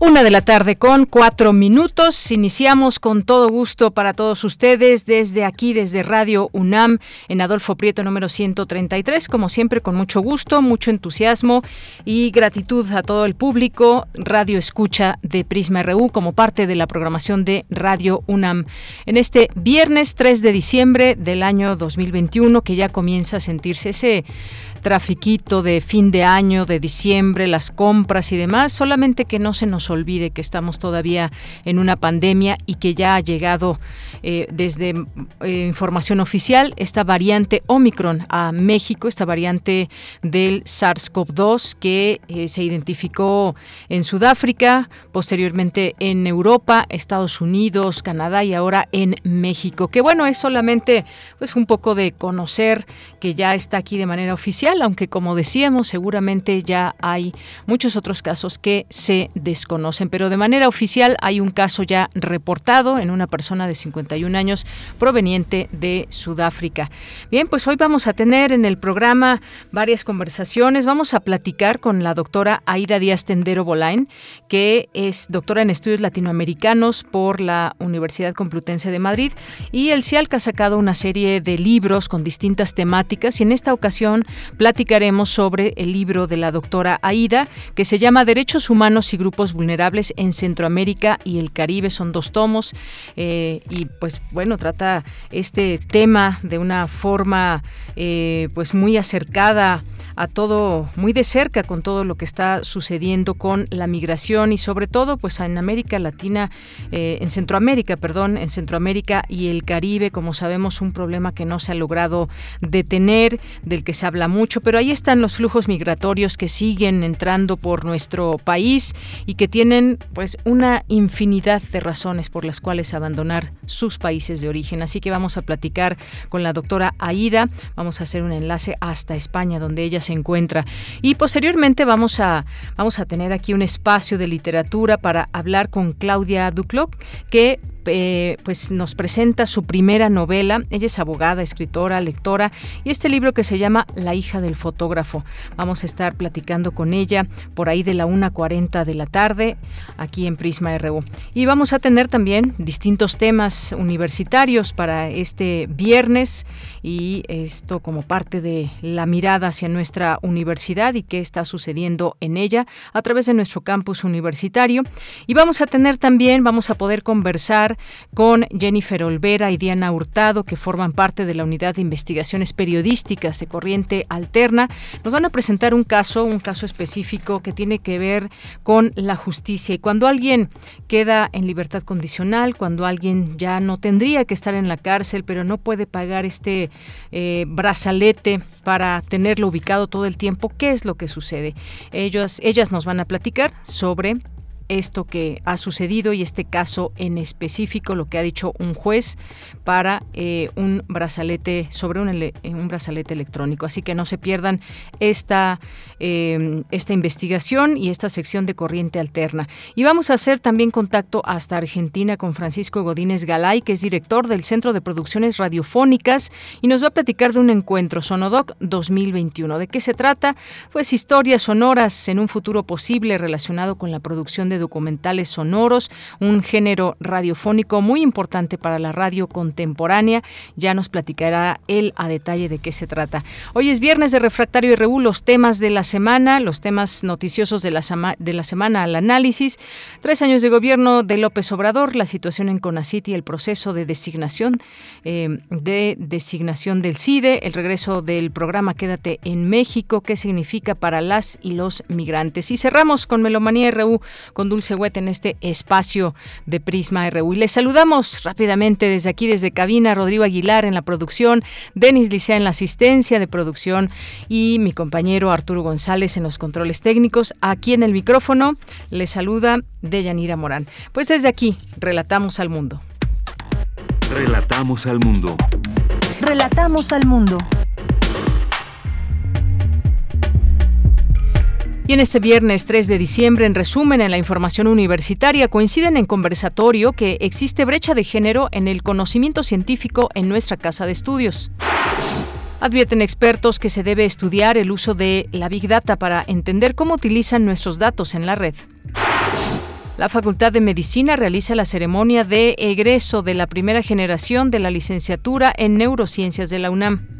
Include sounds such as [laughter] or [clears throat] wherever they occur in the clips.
Una de la tarde con cuatro minutos. Iniciamos con todo gusto para todos ustedes desde aquí, desde Radio UNAM, en Adolfo Prieto número 133. Como siempre, con mucho gusto, mucho entusiasmo y gratitud a todo el público. Radio Escucha de Prisma RU como parte de la programación de Radio UNAM. En este viernes 3 de diciembre del año 2021, que ya comienza a sentirse ese trafiquito de fin de año, de diciembre, las compras y demás, solamente que no se nos olvide que estamos todavía en una pandemia y que ya ha llegado eh, desde eh, información oficial esta variante Omicron a México, esta variante del SARS-CoV-2 que eh, se identificó en Sudáfrica, posteriormente en Europa, Estados Unidos, Canadá y ahora en México. Que bueno, es solamente pues un poco de conocer que ya está aquí de manera oficial aunque como decíamos, seguramente ya hay muchos otros casos que se desconocen, pero de manera oficial hay un caso ya reportado en una persona de 51 años proveniente de Sudáfrica. Bien, pues hoy vamos a tener en el programa varias conversaciones. Vamos a platicar con la doctora Aida Díaz Tendero Bolain, que es doctora en estudios latinoamericanos por la Universidad Complutense de Madrid y el CIALC ha sacado una serie de libros con distintas temáticas y en esta ocasión platicaremos sobre el libro de la doctora Aida, que se llama Derechos Humanos y Grupos Vulnerables en Centroamérica y el Caribe. Son dos tomos eh, y pues bueno, trata este tema de una forma eh, pues muy acercada a todo muy de cerca con todo lo que está sucediendo con la migración y sobre todo pues en América Latina, eh, en Centroamérica, perdón, en Centroamérica y el Caribe, como sabemos, un problema que no se ha logrado detener, del que se habla mucho, pero ahí están los flujos migratorios que siguen entrando por nuestro país y que tienen pues una infinidad de razones por las cuales abandonar sus países de origen. Así que vamos a platicar con la doctora Aida, vamos a hacer un enlace hasta España donde ella se encuentra. Y posteriormente vamos a, vamos a tener aquí un espacio de literatura para hablar con Claudia Duclos, que eh, pues nos presenta su primera novela. Ella es abogada, escritora, lectora y este libro que se llama La hija del fotógrafo. Vamos a estar platicando con ella por ahí de la 1.40 de la tarde aquí en Prisma RU. Y vamos a tener también distintos temas universitarios para este viernes y esto como parte de la mirada hacia nuestra universidad y qué está sucediendo en ella a través de nuestro campus universitario. Y vamos a tener también, vamos a poder conversar con Jennifer Olvera y Diana Hurtado, que forman parte de la Unidad de Investigaciones Periodísticas de Corriente Alterna. Nos van a presentar un caso, un caso específico que tiene que ver con la justicia. Y cuando alguien queda en libertad condicional, cuando alguien ya no tendría que estar en la cárcel, pero no puede pagar este eh, brazalete para tenerlo ubicado todo el tiempo, ¿qué es lo que sucede? Ellos, ellas nos van a platicar sobre esto que ha sucedido y este caso en específico, lo que ha dicho un juez para eh, un brazalete, sobre un, eh, un, brazalete electrónico. Así que no se pierdan esta, em, esta investigación y esta sección de corriente alterna. Y vamos a hacer también contacto hasta Argentina con Francisco Godínez Galay, que es director del Centro de Producciones Radiofónicas, y nos va a platicar de un encuentro Sonodoc 2021. ¿De qué se trata? Pues historias sonoras en un futuro posible relacionado con la producción de documentales sonoros, un género radiofónico muy importante para la radio contemporánea. Ya nos platicará él a detalle de qué se trata. Hoy es viernes de Refractario y los temas de la semana, los temas noticiosos de la, de la semana al análisis. Tres años de gobierno de López Obrador, la situación en Conaciti, el proceso de designación, eh, de designación del CIDE, el regreso del programa Quédate en México, qué significa para las y los migrantes. Y cerramos con Melomanía RU, con con Dulce Wet en este espacio de Prisma RU. Y les saludamos rápidamente desde aquí, desde cabina, Rodrigo Aguilar en la producción, Denis Licea en la asistencia de producción y mi compañero Arturo González en los controles técnicos. Aquí en el micrófono les saluda Deyanira Morán. Pues desde aquí, relatamos al mundo. Relatamos al mundo. Relatamos al mundo. Y en este viernes 3 de diciembre, en resumen, en la información universitaria, coinciden en conversatorio que existe brecha de género en el conocimiento científico en nuestra casa de estudios. Advierten expertos que se debe estudiar el uso de la Big Data para entender cómo utilizan nuestros datos en la red. La Facultad de Medicina realiza la ceremonia de egreso de la primera generación de la licenciatura en Neurociencias de la UNAM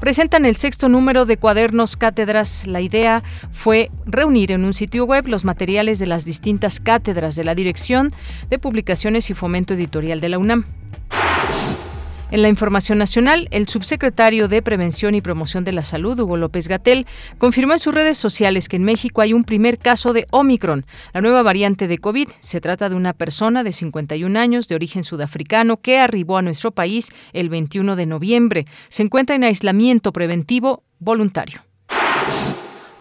presentan el sexto número de cuadernos cátedras. La idea fue reunir en un sitio web los materiales de las distintas cátedras de la Dirección de Publicaciones y Fomento Editorial de la UNAM. En la información nacional, el subsecretario de Prevención y Promoción de la Salud, Hugo López Gatel, confirmó en sus redes sociales que en México hay un primer caso de Omicron, la nueva variante de COVID. Se trata de una persona de 51 años de origen sudafricano que arribó a nuestro país el 21 de noviembre. Se encuentra en aislamiento preventivo voluntario.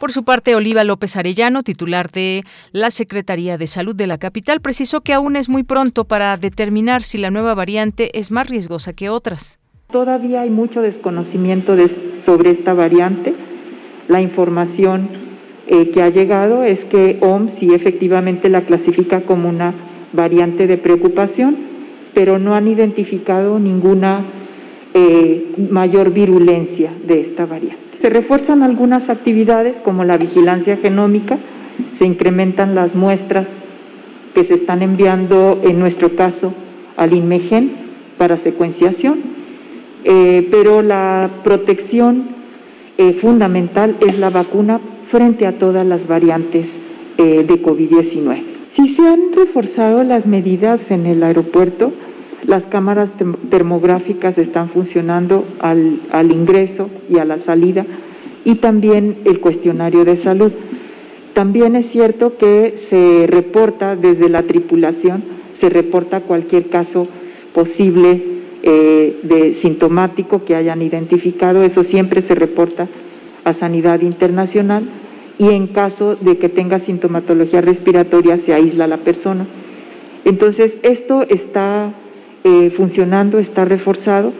Por su parte, Oliva López Arellano, titular de la Secretaría de Salud de la capital, precisó que aún es muy pronto para determinar si la nueva variante es más riesgosa que otras. Todavía hay mucho desconocimiento sobre esta variante. La información eh, que ha llegado es que OMS sí efectivamente la clasifica como una variante de preocupación, pero no han identificado ninguna eh, mayor virulencia de esta variante. Se refuerzan algunas actividades como la vigilancia genómica, se incrementan las muestras que se están enviando, en nuestro caso, al INMEGEN para secuenciación, eh, pero la protección eh, fundamental es la vacuna frente a todas las variantes eh, de COVID-19. Si se han reforzado las medidas en el aeropuerto, las cámaras termográficas están funcionando al, ingreso y a la salida y también el cuestionario de salud. También es cierto que se reporta desde la tripulación, se reporta cualquier caso posible eh, de sintomático que hayan identificado, eso siempre se reporta a Sanidad Internacional y en caso de que tenga sintomatología respiratoria se aísla la persona. Entonces, esto está eh, funcionando, está reforzado.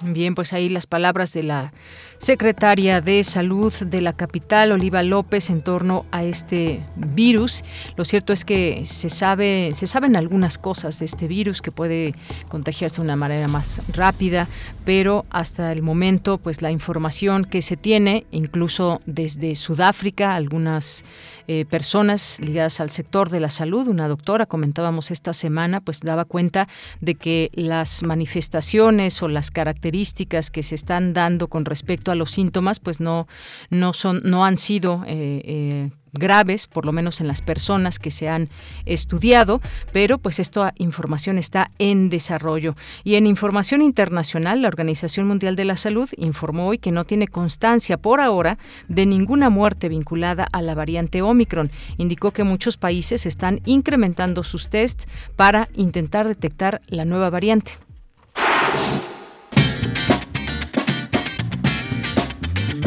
Bien, pues ahí las palabras de la secretaria de Salud de la capital, Oliva López, en torno a este virus. Lo cierto es que se sabe, se saben algunas cosas de este virus que puede contagiarse de una manera más rápida, pero hasta el momento, pues la información que se tiene, incluso desde Sudáfrica, algunas eh, personas ligadas al sector de la salud, una doctora, comentábamos esta semana, pues daba cuenta de que las manifestaciones o las características que se están dando con respecto a los síntomas, pues no, no son, no han sido eh, eh, graves, por lo menos en las personas que se han estudiado, pero pues esta información está en desarrollo. Y en información internacional, la Organización Mundial de la Salud informó hoy que no tiene constancia por ahora de ninguna muerte vinculada a la variante Omicron. Indicó que muchos países están incrementando sus tests para intentar detectar la nueva variante.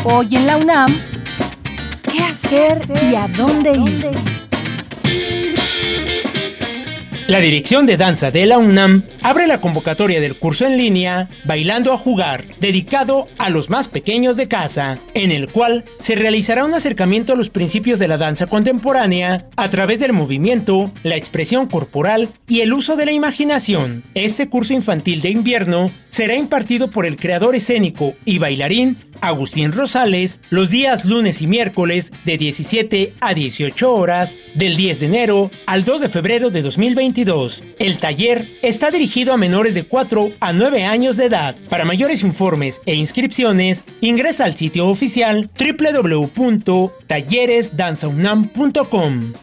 Hoy en la UNAM, ¿qué hacer y a dónde ir? La Dirección de Danza de la UNAM abre la convocatoria del curso en línea Bailando a Jugar, dedicado a los más pequeños de casa, en el cual se realizará un acercamiento a los principios de la danza contemporánea a través del movimiento, la expresión corporal y el uso de la imaginación. Este curso infantil de invierno será impartido por el creador escénico y bailarín Agustín Rosales los días lunes y miércoles de 17 a 18 horas del 10 de enero al 2 de febrero de 2022. El taller está dirigido a menores de 4 a 9 años de edad. Para mayores informes e inscripciones, ingresa al sitio oficial www.talleresdanzaunam.com.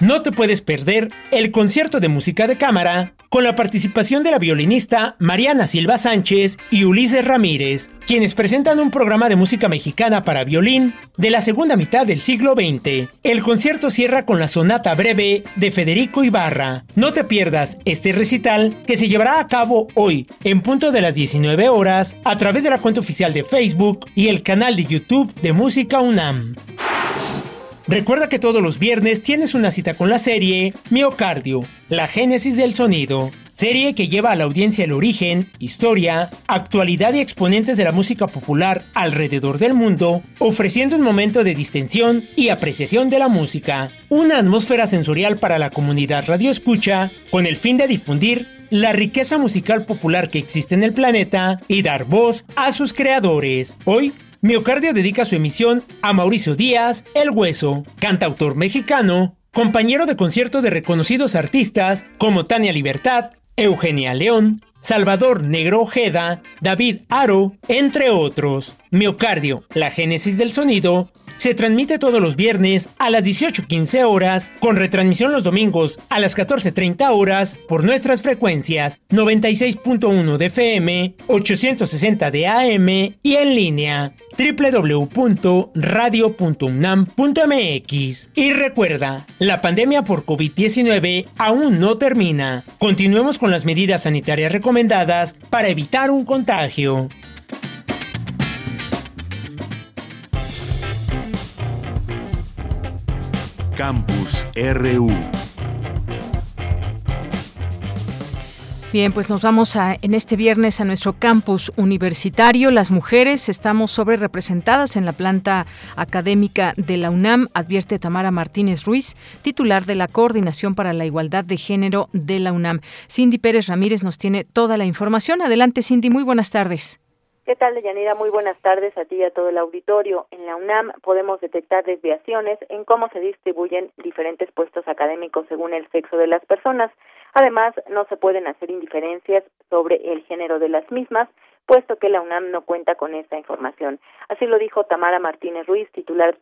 No te puedes perder el concierto de música de cámara con la participación de la violinista Mariana Silva Sánchez y Ulises Ramírez, quienes presentan un programa de música mexicana para violín de la segunda mitad del siglo XX. El concierto cierra con la sonata breve de Federico Ibarra. No te pierdas este recital que se llevará a cabo hoy en punto de las 19 horas a través de la cuenta oficial de Facebook y el canal de YouTube de Música UNAM. Recuerda que todos los viernes tienes una cita con la serie Miocardio, la génesis del sonido. Serie que lleva a la audiencia el origen, historia, actualidad y exponentes de la música popular alrededor del mundo, ofreciendo un momento de distensión y apreciación de la música. Una atmósfera sensorial para la comunidad radioescucha, con el fin de difundir la riqueza musical popular que existe en el planeta y dar voz a sus creadores. Hoy Miocardio dedica su emisión a Mauricio Díaz, El Hueso, cantautor mexicano, compañero de concierto de reconocidos artistas como Tania Libertad, Eugenia León, Salvador Negro Ojeda, David Aro, entre otros. Miocardio, la génesis del sonido, se transmite todos los viernes a las 18.15 horas, con retransmisión los domingos a las 14.30 horas por nuestras frecuencias 96.1 de FM, 860 de AM y en línea www.radio.unam.mx. Y recuerda, la pandemia por COVID-19 aún no termina. Continuemos con las medidas sanitarias recomendadas para evitar un contagio. Campus RU. Bien, pues nos vamos a, en este viernes a nuestro campus universitario. Las mujeres estamos sobre representadas en la planta académica de la UNAM, advierte Tamara Martínez Ruiz, titular de la Coordinación para la Igualdad de Género de la UNAM. Cindy Pérez Ramírez nos tiene toda la información. Adelante, Cindy, muy buenas tardes. ¿Qué tal, Deyanira? Muy buenas tardes a ti y a todo el auditorio. En la UNAM podemos detectar desviaciones en cómo se distribuyen diferentes puestos académicos según el sexo de las personas. Además, no se pueden hacer indiferencias sobre el género de las mismas, puesto que la UNAM no cuenta con esta información. Así lo dijo Tamara Martínez Ruiz, titular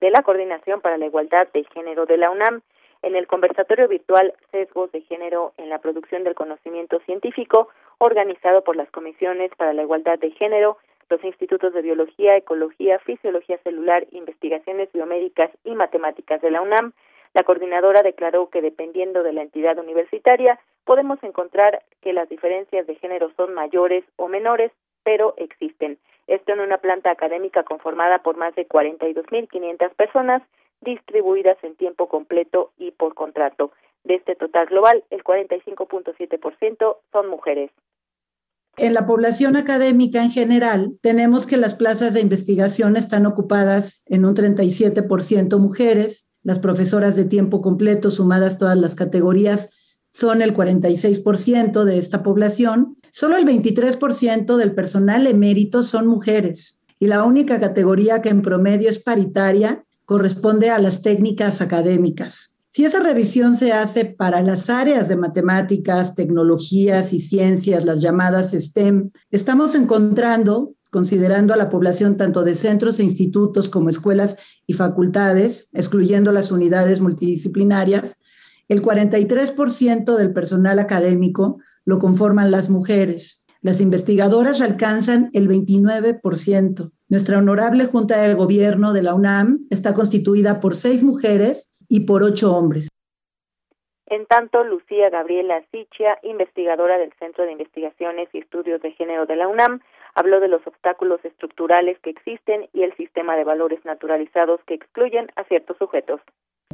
de la Coordinación para la Igualdad de Género de la UNAM en el conversatorio virtual Sesgos de Género en la producción del conocimiento científico, organizado por las comisiones para la igualdad de género, los institutos de biología, ecología, fisiología celular, investigaciones biomédicas y matemáticas de la UNAM, la coordinadora declaró que dependiendo de la entidad universitaria podemos encontrar que las diferencias de género son mayores o menores, pero existen. Esto en una planta académica conformada por más de 42.500 personas distribuidas en tiempo completo y por contrato. De este total global, el 45.7% son mujeres. En la población académica en general, tenemos que las plazas de investigación están ocupadas en un 37% mujeres, las profesoras de tiempo completo, sumadas todas las categorías, son el 46% de esta población. Solo el 23% del personal emérito son mujeres. Y la única categoría que en promedio es paritaria corresponde a las técnicas académicas. Si esa revisión se hace para las áreas de matemáticas, tecnologías y ciencias, las llamadas STEM, estamos encontrando, considerando a la población tanto de centros e institutos como escuelas y facultades, excluyendo las unidades multidisciplinarias, el 43% del personal académico lo conforman las mujeres. Las investigadoras alcanzan el 29%. Nuestra honorable Junta de Gobierno de la UNAM está constituida por seis mujeres y por ocho hombres. En tanto, Lucía Gabriela Sichia, investigadora del Centro de Investigaciones y Estudios de Género de la UNAM, habló de los obstáculos estructurales que existen y el sistema de valores naturalizados que excluyen a ciertos sujetos.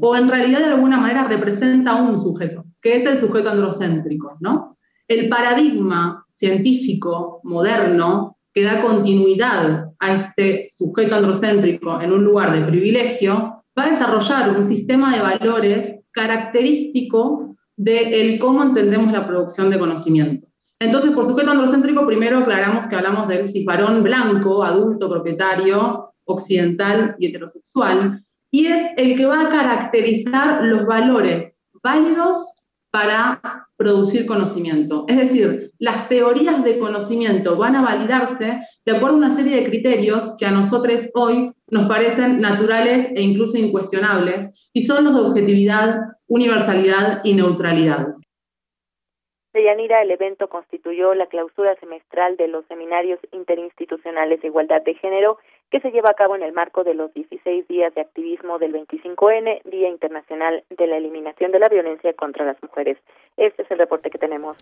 O en realidad de alguna manera representa un sujeto, que es el sujeto androcéntrico, ¿no? El paradigma científico moderno que da continuidad a este sujeto androcéntrico en un lugar de privilegio, va a desarrollar un sistema de valores característico de cómo entendemos la producción de conocimiento. Entonces, por sujeto androcéntrico, primero aclaramos que hablamos del ciparón blanco, adulto, propietario, occidental y heterosexual, y es el que va a caracterizar los valores válidos para producir conocimiento. Es decir, las teorías de conocimiento van a validarse de acuerdo a una serie de criterios que a nosotros hoy nos parecen naturales e incluso incuestionables, y son los de objetividad, universalidad y neutralidad. Deyanira, el evento constituyó la clausura semestral de los seminarios interinstitucionales de igualdad de género que se lleva a cabo en el marco de los 16 días de activismo del 25N, Día Internacional de la Eliminación de la Violencia contra las Mujeres. Este es el reporte que tenemos.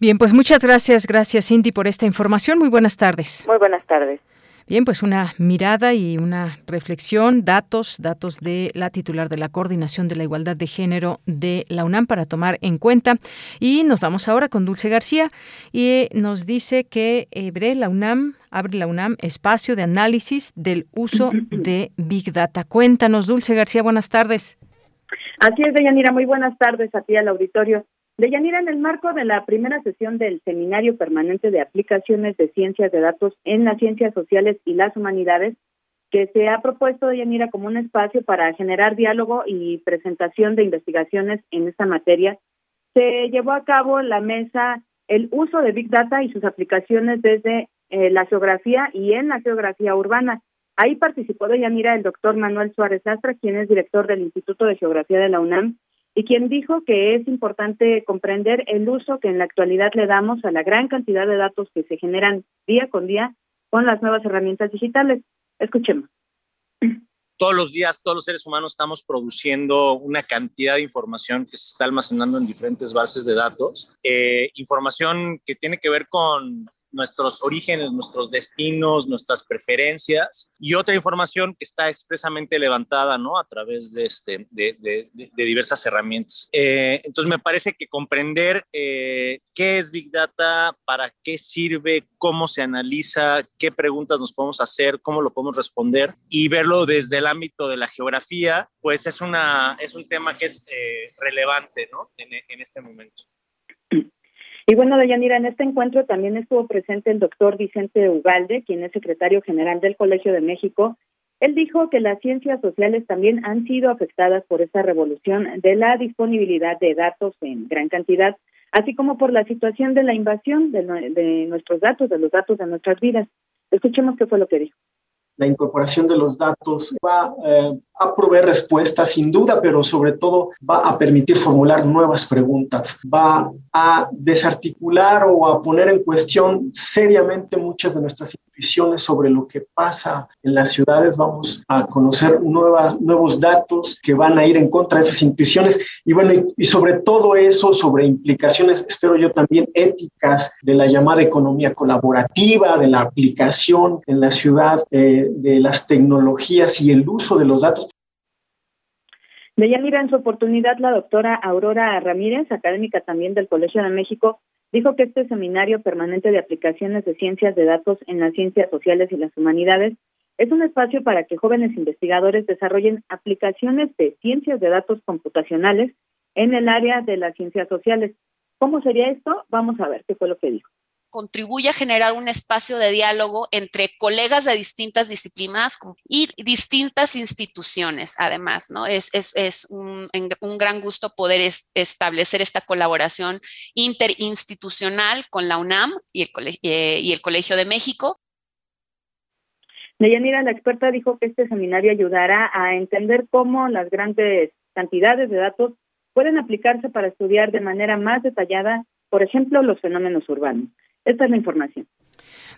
Bien, pues muchas gracias, gracias Cindy por esta información. Muy buenas tardes. Muy buenas tardes. Bien, pues una mirada y una reflexión, datos, datos de la titular de la Coordinación de la Igualdad de Género de la UNAM para tomar en cuenta. Y nos vamos ahora con Dulce García y nos dice que abre la UNAM, abre la UNAM espacio de análisis del uso [clears throat] de Big Data. Cuéntanos, Dulce García, buenas tardes. Así es, Deyanira, muy buenas tardes a ti al auditorio. Deyanira, en el marco de la primera sesión del Seminario Permanente de Aplicaciones de Ciencias de Datos en las Ciencias Sociales y las Humanidades, que se ha propuesto, Deyanira, como un espacio para generar diálogo y presentación de investigaciones en esta materia, se llevó a cabo la mesa el uso de Big Data y sus aplicaciones desde eh, la geografía y en la geografía urbana. Ahí participó Deyanira el doctor Manuel Suárez Astra, quien es director del Instituto de Geografía de la UNAM, y quien dijo que es importante comprender el uso que en la actualidad le damos a la gran cantidad de datos que se generan día con día con las nuevas herramientas digitales. Escuchemos. Todos los días, todos los seres humanos estamos produciendo una cantidad de información que se está almacenando en diferentes bases de datos, eh, información que tiene que ver con nuestros orígenes, nuestros destinos, nuestras preferencias y otra información que está expresamente levantada ¿no? a través de, este, de, de, diversas herramientas. Eh, entonces me parece que comprender eh, qué es Big Data, para qué sirve, cómo se analiza, qué preguntas nos podemos hacer, cómo lo podemos responder y verlo desde el ámbito de la geografía, pues es, una, es un tema que es eh, relevante ¿no? en, en este momento. Y bueno, Deyanira, en este encuentro también estuvo presente el doctor Vicente Ugalde, quien es secretario general del Colegio de México. Él dijo que las ciencias sociales también han sido afectadas por esta revolución de la disponibilidad de datos en gran cantidad, así como por la situación de la invasión de, de nuestros datos, de los datos de nuestras vidas. Escuchemos qué fue lo que dijo la incorporación de los datos va eh, a proveer respuestas sin duda, pero sobre todo va a permitir formular nuevas preguntas, va a desarticular o a poner en cuestión seriamente muchas de nuestras intuiciones sobre lo que pasa en las ciudades. Vamos a conocer nuevos datos que van a ir en contra de esas intuiciones y bueno, y, sobre todo eso, sobre implicaciones, espero yo también éticas de la llamada economía colaborativa, de la aplicación en la ciudad. Eh, de las tecnologías y el uso de los datos. Deyanira, en su oportunidad, la doctora Aurora Ramírez, académica también del Colegio de México, dijo que este seminario permanente de aplicaciones de ciencias de datos en las ciencias sociales y las humanidades es un espacio para que jóvenes investigadores desarrollen aplicaciones de ciencias de datos computacionales en el área de las ciencias sociales. ¿Cómo sería esto? Vamos a ver qué fue lo que dijo contribuye a generar un espacio de diálogo entre colegas de distintas disciplinas y distintas instituciones, además, ¿no? Es, es, un, un, gran gusto poder establecer esta colaboración interinstitucional con la UNAM y el, eh, y el Colegio de México. Deyanira, la experta, dijo que este seminario ayudará a entender cómo las grandes cantidades de datos pueden aplicarse para estudiar de manera más detallada, por ejemplo, los fenómenos urbanos. Esta es la información.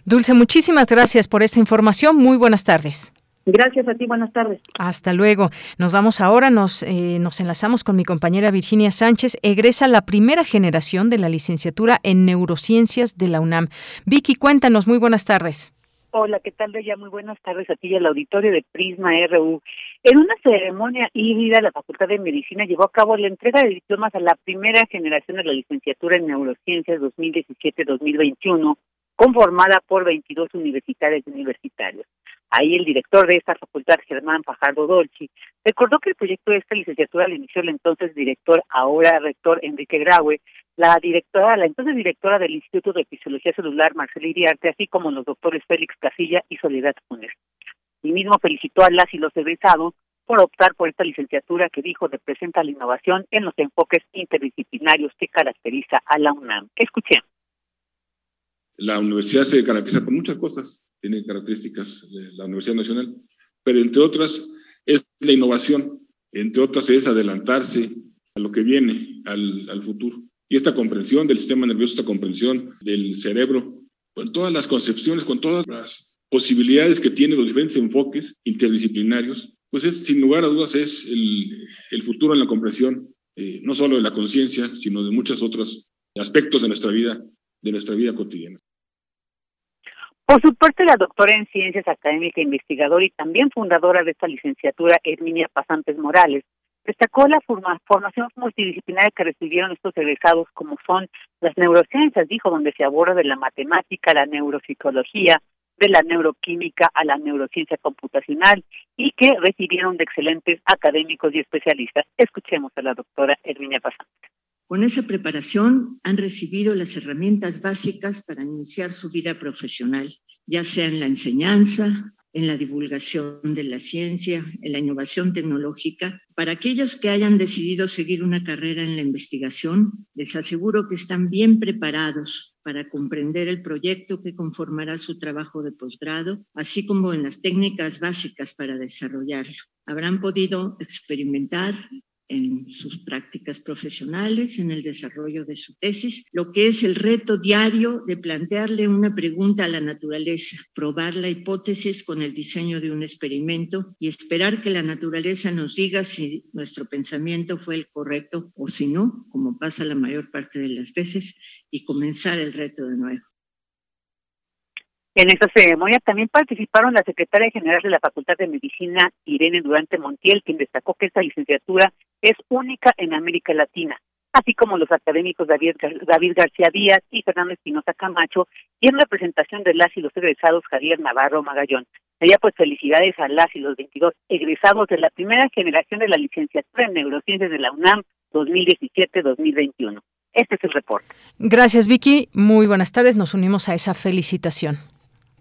Dulce, muchísimas gracias por esta información. Muy buenas tardes. Gracias a ti, buenas tardes. Hasta luego. Nos vamos ahora, nos, eh, nos enlazamos con mi compañera Virginia Sánchez. Egresa la primera generación de la licenciatura en neurociencias de la UNAM. Vicky, cuéntanos, muy buenas tardes. Hola, ¿qué tal, Bella? Muy buenas tardes a ti y al auditorio de Prisma RU. En una ceremonia híbrida, la Facultad de Medicina llevó a cabo la entrega de diplomas a la primera generación de la licenciatura en neurociencias 2017-2021, conformada por 22 universitarios y universitarios. Ahí el director de esta facultad, Germán Fajardo Dolci, recordó que el proyecto de esta licenciatura lo inició el entonces director, ahora rector Enrique Graue, la directora, la entonces directora del Instituto de Fisiología Celular, Marcela Iriarte, así como los doctores Félix Casilla y Soledad Funes. Y mismo felicitó a las y los egresados por optar por esta licenciatura que dijo representa la innovación en los enfoques interdisciplinarios que caracteriza a la UNAM. Escuchemos. La universidad se caracteriza por muchas cosas, tiene características de la Universidad Nacional, pero entre otras es la innovación, entre otras es adelantarse a lo que viene, al, al futuro. y esta comprensión del sistema nervioso, esta comprensión del cerebro, con todas las concepciones, con todas las posibilidades que tienen los diferentes enfoques interdisciplinarios, pues es, sin lugar a dudas, es el, el futuro en la comprensión, eh, no solo de la conciencia, sino de muchos otros aspectos de nuestra vida, de nuestra vida cotidiana. Por su parte, la doctora en Ciencias Académicas e Investigadora y también fundadora de esta licenciatura, Herminia Pasantes Morales, destacó la formación multidisciplinaria que recibieron estos egresados, como son las neurociencias, dijo, donde se aborda de la matemática, la neuropsicología, de la neuroquímica a la neurociencia computacional y que recibieron de excelentes académicos y especialistas. Escuchemos a la doctora Herminia Pasante. Con esa preparación han recibido las herramientas básicas para iniciar su vida profesional, ya sea en la enseñanza, en la divulgación de la ciencia, en la innovación tecnológica. Para aquellos que hayan decidido seguir una carrera en la investigación, les aseguro que están bien preparados para comprender el proyecto que conformará su trabajo de posgrado, así como en las técnicas básicas para desarrollarlo. Habrán podido experimentar en sus prácticas profesionales, en el desarrollo de su tesis, lo que es el reto diario de plantearle una pregunta a la naturaleza, probar la hipótesis con el diseño de un experimento y esperar que la naturaleza nos diga si nuestro pensamiento fue el correcto o si no, como pasa la mayor parte de las veces, y comenzar el reto de nuevo. En esta ceremonia también participaron la secretaria general de la Facultad de Medicina, Irene Durante Montiel, quien destacó que esta licenciatura es única en América Latina, así como los académicos David, David García Díaz y Fernando Espinosa Camacho, y en representación de las y los egresados Javier Navarro Magallón. Sería pues felicidades a las y los 22 egresados de la primera generación de la licenciatura en neurociencias de la UNAM 2017-2021. Este es el reporte. Gracias, Vicky. Muy buenas tardes. Nos unimos a esa felicitación.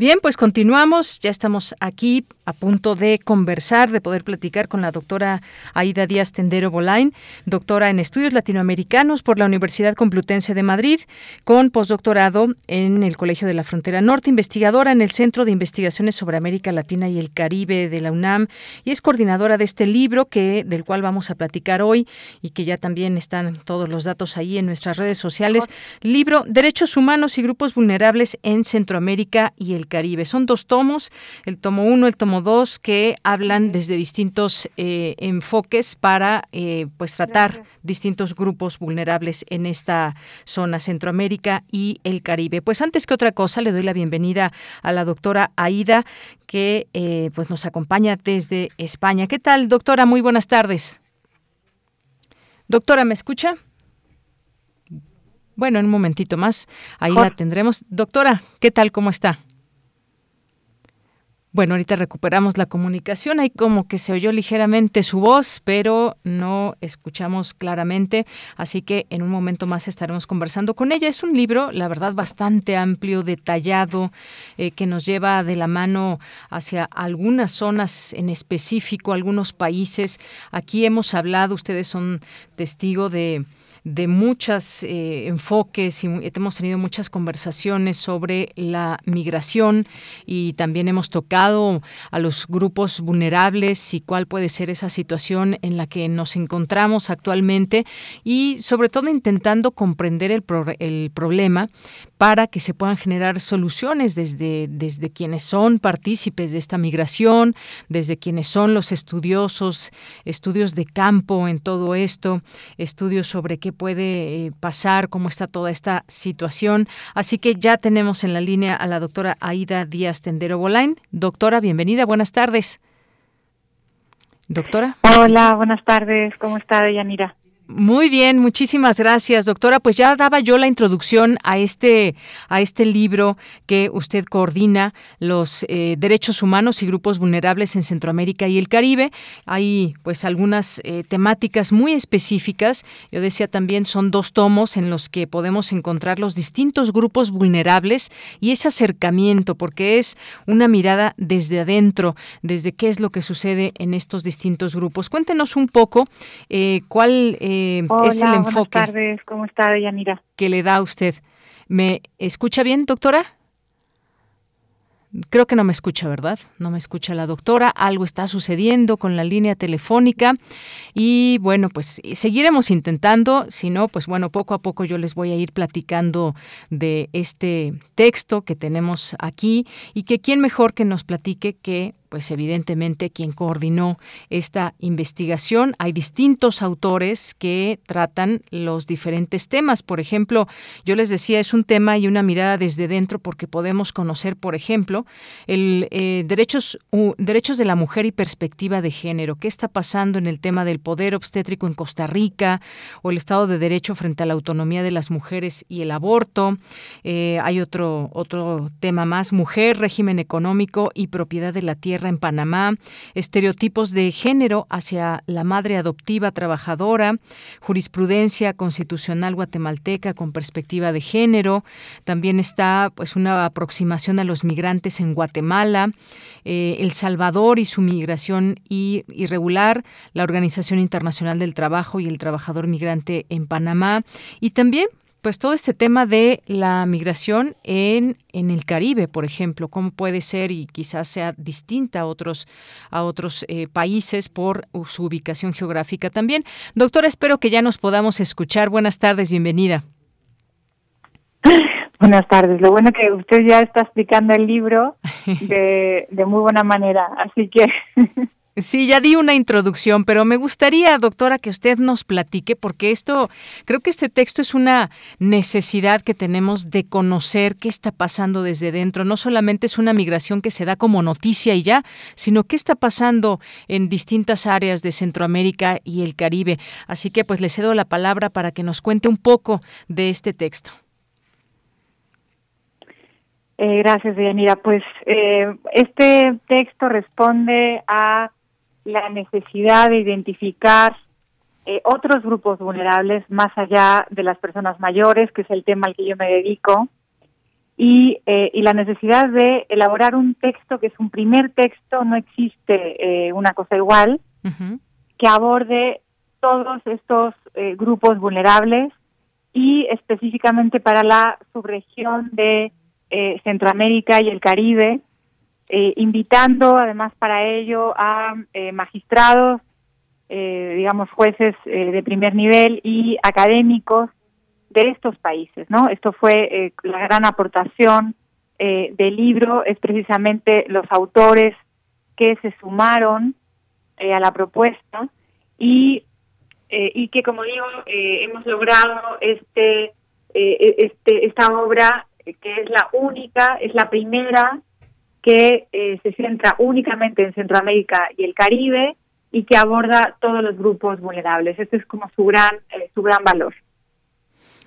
Bien, pues continuamos. Ya estamos aquí a punto de conversar, de poder platicar con la doctora Aida Díaz Tendero Bolain, doctora en estudios latinoamericanos por la Universidad Complutense de Madrid, con postdoctorado en el Colegio de la Frontera Norte, investigadora en el Centro de Investigaciones sobre América Latina y el Caribe de la UNAM y es coordinadora de este libro que del cual vamos a platicar hoy y que ya también están todos los datos ahí en nuestras redes sociales. Libro Derechos Humanos y Grupos Vulnerables en Centroamérica y el Caribe. Son dos tomos, el tomo uno, el tomo dos, que hablan desde distintos eh, enfoques para eh, pues tratar distintos grupos vulnerables en esta zona Centroamérica y el Caribe. Pues antes que otra cosa, le doy la bienvenida a la doctora Aida, que eh, pues nos acompaña desde España. ¿Qué tal, doctora? Muy buenas tardes. Doctora, ¿me escucha? Bueno, en un momentito más, ahí la tendremos. Doctora, ¿qué tal? ¿Cómo está? Bueno, ahorita recuperamos la comunicación, hay como que se oyó ligeramente su voz, pero no escuchamos claramente, así que en un momento más estaremos conversando con ella. Es un libro, la verdad, bastante amplio, detallado, eh, que nos lleva de la mano hacia algunas zonas en específico, algunos países. Aquí hemos hablado, ustedes son testigo de de muchos eh, enfoques y hemos tenido muchas conversaciones sobre la migración y también hemos tocado a los grupos vulnerables y cuál puede ser esa situación en la que nos encontramos actualmente y sobre todo intentando comprender el, el problema para que se puedan generar soluciones desde, desde quienes son partícipes de esta migración, desde quienes son los estudiosos, estudios de campo en todo esto, estudios sobre qué puede eh, pasar, cómo está toda esta situación. Así que ya tenemos en la línea a la doctora Aida Díaz Tendero Bolain. Doctora, bienvenida, buenas tardes. Doctora. Hola, buenas tardes, ¿cómo está Deyanira? Muy bien, muchísimas gracias, doctora. Pues ya daba yo la introducción a este a este libro que usted coordina, los eh, derechos humanos y grupos vulnerables en Centroamérica y el Caribe. Hay pues algunas eh, temáticas muy específicas. Yo decía también son dos tomos en los que podemos encontrar los distintos grupos vulnerables y ese acercamiento, porque es una mirada desde adentro, desde qué es lo que sucede en estos distintos grupos. Cuéntenos un poco eh, cuál eh, es el enfoque. Buenas tardes, ¿cómo está, Yanira? Que le da a usted. ¿Me escucha bien, doctora? Creo que no me escucha, ¿verdad? No me escucha la doctora. Algo está sucediendo con la línea telefónica y bueno, pues seguiremos intentando. Si no, pues bueno, poco a poco yo les voy a ir platicando de este texto que tenemos aquí y que quién mejor que nos platique que pues evidentemente quien coordinó esta investigación. Hay distintos autores que tratan los diferentes temas. Por ejemplo, yo les decía, es un tema y una mirada desde dentro porque podemos conocer, por ejemplo, el eh, derechos, derechos de la mujer y perspectiva de género. ¿Qué está pasando en el tema del poder obstétrico en Costa Rica o el Estado de Derecho frente a la autonomía de las mujeres y el aborto? Eh, hay otro, otro tema más, mujer, régimen económico y propiedad de la tierra en Panamá, estereotipos de género hacia la madre adoptiva trabajadora, jurisprudencia constitucional guatemalteca con perspectiva de género, también está pues una aproximación a los migrantes en Guatemala, eh, El Salvador y su migración irregular, la Organización Internacional del Trabajo y el trabajador migrante en Panamá. Y también pues todo este tema de la migración en, en el Caribe, por ejemplo, cómo puede ser y quizás sea distinta a otros, a otros eh, países por su ubicación geográfica también. Doctora, espero que ya nos podamos escuchar. Buenas tardes, bienvenida. Buenas tardes. Lo bueno que usted ya está explicando el libro [laughs] de, de muy buena manera, así que Sí, ya di una introducción, pero me gustaría, doctora, que usted nos platique, porque esto, creo que este texto es una necesidad que tenemos de conocer qué está pasando desde dentro. No solamente es una migración que se da como noticia y ya, sino qué está pasando en distintas áreas de Centroamérica y el Caribe. Así que pues le cedo la palabra para que nos cuente un poco de este texto. Eh, gracias, Mira, Pues eh, este texto responde a la necesidad de identificar eh, otros grupos vulnerables más allá de las personas mayores, que es el tema al que yo me dedico, y, eh, y la necesidad de elaborar un texto que es un primer texto, no existe eh, una cosa igual, que aborde todos estos grupos vulnerables y específicamente para la subregión de Centroamérica y el Caribe, eh, invitando además para ello a eh, magistrados, eh, digamos jueces de primer nivel y académicos de estos países, ¿no? Esto fue la gran aportación del libro, es precisamente los autores que se sumaron a la propuesta y y que como digo hemos logrado este este esta obra que es la única es la primera que eh, se centra únicamente en Centroamérica y el Caribe y que aborda todos los grupos vulnerables. Ese es como su gran, eh, su gran valor.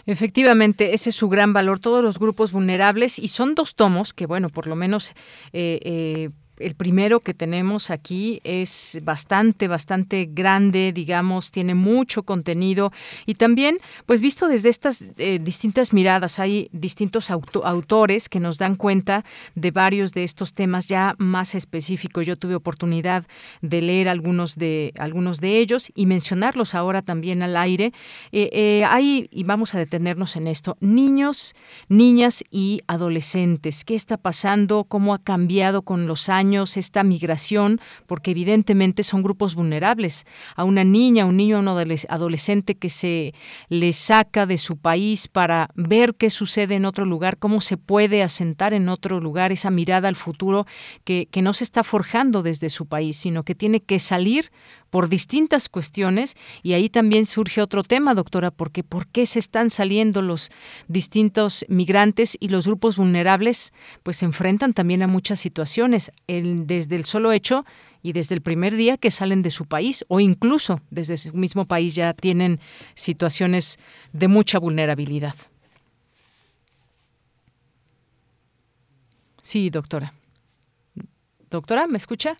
Efectivamente, ese es su gran valor, todos los grupos vulnerables, y son dos tomos que, bueno, por lo menos eh, el primero que tenemos aquí es bastante, bastante grande, digamos, tiene mucho contenido y también, pues visto desde estas eh, distintas miradas, hay distintos autores que nos dan cuenta de varios de estos temas ya más específicos. Yo tuve oportunidad de leer algunos de algunos de ellos y mencionarlos ahora también al aire. Eh, eh, hay y vamos a detenernos en esto: niños, niñas y adolescentes. ¿Qué está pasando? ¿Cómo ha cambiado con los años? Esta migración, porque evidentemente son grupos vulnerables. A una niña, un niño, a un adolescente que se le saca de su país para ver qué sucede en otro lugar, cómo se puede asentar en otro lugar, esa mirada al futuro que, que no se está forjando desde su país, sino que tiene que salir por distintas cuestiones y ahí también surge otro tema, doctora, porque ¿por qué se están saliendo los distintos migrantes y los grupos vulnerables? Pues se enfrentan también a muchas situaciones, desde el solo hecho y desde el primer día que salen de su país o incluso desde su mismo país ya tienen situaciones de mucha vulnerabilidad. Sí, doctora. Doctora, ¿me escucha?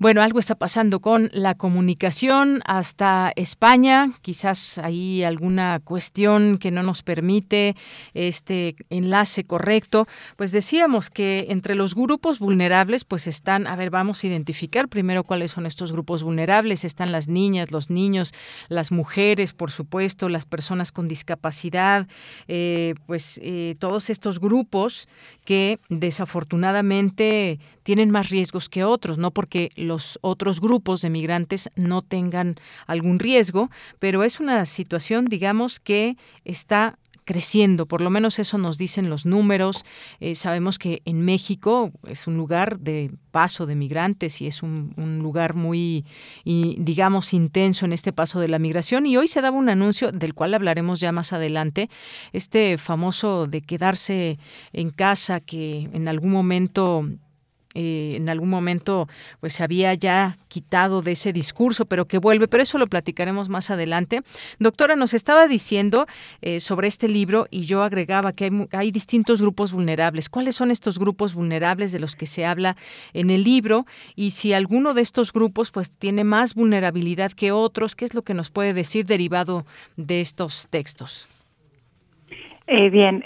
Bueno, algo está pasando con la comunicación hasta España, quizás hay alguna cuestión que no nos permite este enlace correcto. Pues decíamos que entre los grupos vulnerables, pues están, a ver, vamos a identificar primero cuáles son estos grupos vulnerables. Están las niñas, los niños, las mujeres, por supuesto, las personas con discapacidad, eh, pues eh, todos estos grupos que desafortunadamente tienen más riesgos que otros, no porque los otros grupos de migrantes no tengan algún riesgo, pero es una situación, digamos, que está creciendo, por lo menos eso nos dicen los números. Eh, sabemos que en México es un lugar de paso de migrantes y es un, lugar muy, digamos, intenso en este paso de la migración. Y hoy se daba un anuncio del cual hablaremos ya más adelante, este famoso de quedarse en casa que en algún momento eh, en algún momento pues se había ya quitado de ese discurso, pero que vuelve, pero eso lo platicaremos más adelante. Doctora, nos estaba diciendo eh, sobre este libro y yo agregaba que hay, hay, distintos grupos vulnerables. ¿Cuáles son estos grupos vulnerables de los que se habla en el libro? Y si alguno de estos grupos pues tiene más vulnerabilidad que otros, ¿qué es lo que nos puede decir derivado de estos textos? Eh, bien,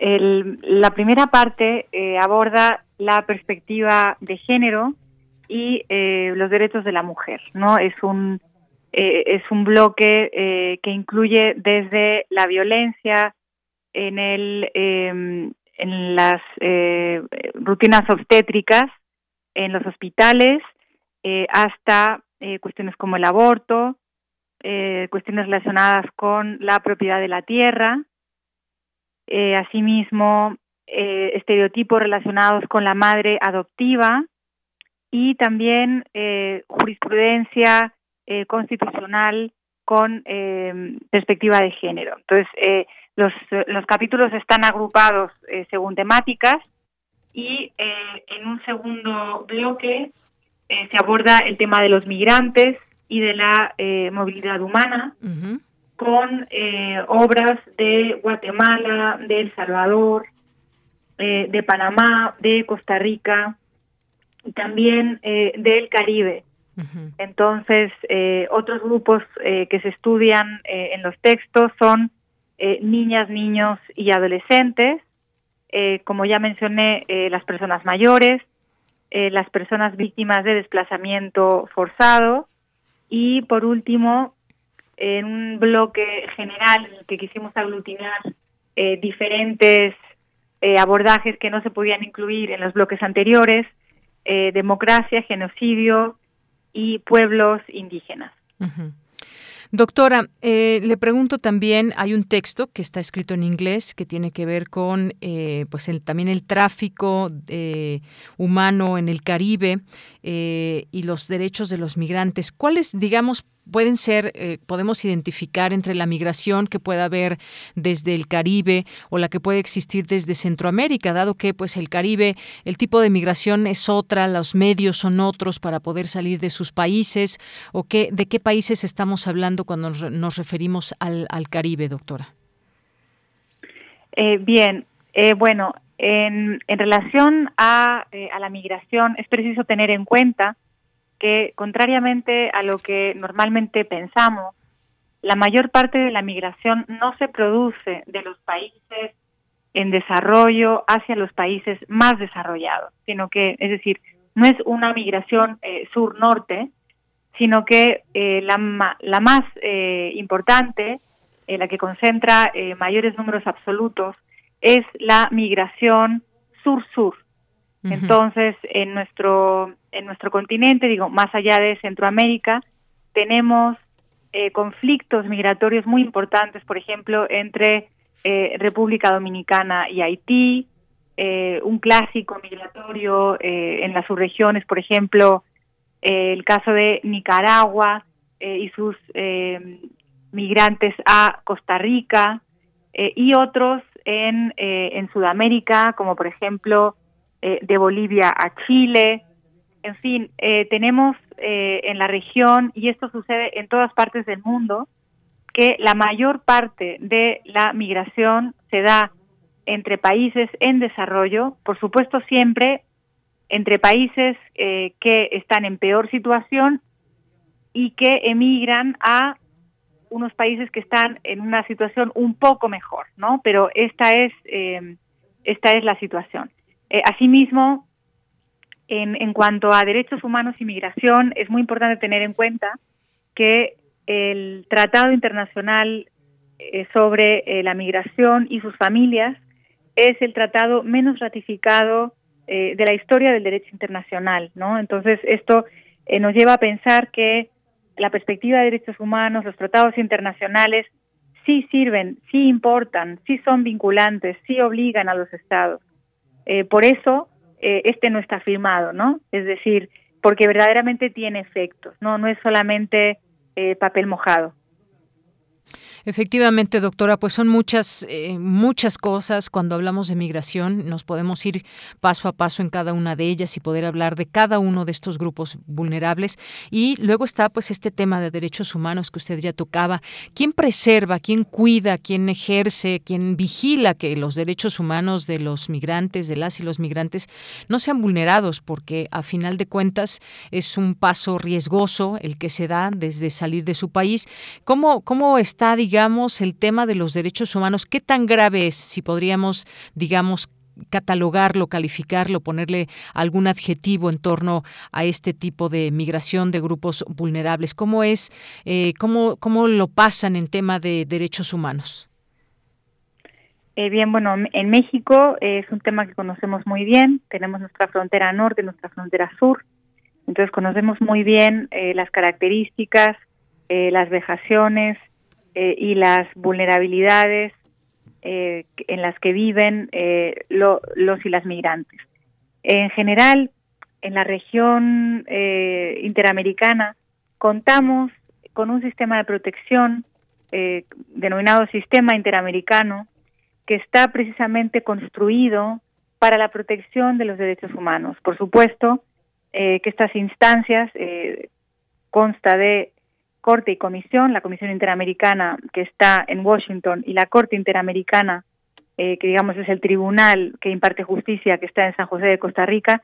la primera parte eh, aborda la perspectiva de género y eh, los derechos de la mujer, ¿no? Es un es un bloque que incluye desde la violencia en el em, en las rutinas obstétricas en los hospitales hasta cuestiones como el aborto, cuestiones relacionadas con la propiedad de la tierra, eh, asimismo eh, estereotipos relacionados con la madre adoptiva y también eh, jurisprudencia constitucional con perspectiva de género. Entonces, los, los capítulos están agrupados según temáticas y en un segundo bloque se aborda el tema de los migrantes y de la movilidad humana con eh, obras de Guatemala, de El Salvador, eh, de Panamá, de Costa Rica y también eh, del Caribe. Entonces, otros grupos que se estudian en los textos son niñas, niños y adolescentes, como ya mencioné, las personas mayores, las personas víctimas de desplazamiento forzado y, por último, en un bloque general en el que quisimos aglutinar eh, diferentes eh, abordajes que no se podían incluir en los bloques anteriores, eh, democracia, genocidio y pueblos indígenas. Doctora, le pregunto también, hay un texto que está escrito en inglés que tiene que ver con pues también el tráfico humano en el Caribe y los derechos de los migrantes. ¿Cuáles, digamos, pueden ser, eh, podemos identificar entre la migración que pueda haber desde el Caribe o la que puede existir desde Centroamérica, dado que pues el Caribe, el tipo de migración es otra, los medios son otros para poder salir de sus países, o qué, de qué países estamos hablando cuando nos referimos al, Caribe, doctora. Eh, bien, eh, bueno, en, en relación a, a la migración es preciso tener en cuenta que, contrariamente a lo que normalmente pensamos, la mayor parte de la migración no se produce de los países en desarrollo hacia los países más desarrollados, sino que, es decir, no es una migración eh, sur-norte, sino que eh, la, la, más eh, importante, la que concentra mayores números absolutos, es la migración sur-sur. Entonces, en nuestro en nuestro continente, digo, más allá de Centroamérica, tenemos eh, conflictos migratorios muy importantes, por ejemplo, entre eh, República Dominicana y Haití, eh, un clásico migratorio en las subregiones, por ejemplo, el caso de Nicaragua, y sus migrantes a Costa Rica y otros en, en Sudamérica, como por ejemplo de Bolivia a Chile. En fin, tenemos en la región, y esto sucede en todas partes del mundo, que la mayor parte de la migración se da entre países en desarrollo, por supuesto siempre entre países eh, que están en peor situación y que emigran a unos países que están en una situación un poco mejor, ¿no? Pero esta es eh, esta es la situación. Eh, asimismo, en, en cuanto a derechos humanos y migración, es muy importante tener en cuenta que el Tratado Internacional eh, sobre eh, la Migración y sus familias es el tratado menos ratificado de la historia del derecho internacional, ¿no? Entonces esto nos lleva a pensar que la perspectiva de derechos humanos, los tratados internacionales sí sirven, sí importan, sí son vinculantes, sí obligan a los estados. Por eso este no está firmado, ¿no? Es decir, porque verdaderamente tiene efectos, no, no es solamente eh, papel mojado. Efectivamente, doctora, pues son muchas, eh, muchas cosas. Cuando hablamos de migración, nos podemos ir paso a paso en cada una de ellas y poder hablar de cada uno de estos grupos vulnerables. Y luego está, pues, este tema de derechos humanos que usted ya tocaba. ¿Quién preserva, quién cuida, quién ejerce, quién vigila que los derechos humanos de los migrantes, de las y los migrantes, no sean vulnerados? Porque a final de cuentas es un paso riesgoso el que se da desde salir de su país. ¿Cómo, cómo está, digamos, digamos, el tema de los derechos humanos, ¿qué tan grave es, si podríamos, digamos, catalogarlo, calificarlo, ponerle algún adjetivo en torno a este tipo de migración de grupos vulnerables? ¿Cómo es, eh, cómo, cómo lo pasan en tema de derechos humanos? Eh, bien, bueno, en México es un tema que conocemos muy bien. Tenemos nuestra frontera norte, nuestra frontera sur. Entonces conocemos muy bien eh, las características, las vejaciones, eh, y las vulnerabilidades eh, en las que viven eh, los y las migrantes. En general, en la región interamericana contamos con un sistema de protección denominado Sistema Interamericano que está precisamente construido para la protección de los derechos humanos. Por supuesto que estas instancias consta de Corte y Comisión, la Comisión Interamericana que está en Washington y la Corte Interamericana, eh, que digamos es el tribunal que imparte justicia que está en San José de Costa Rica,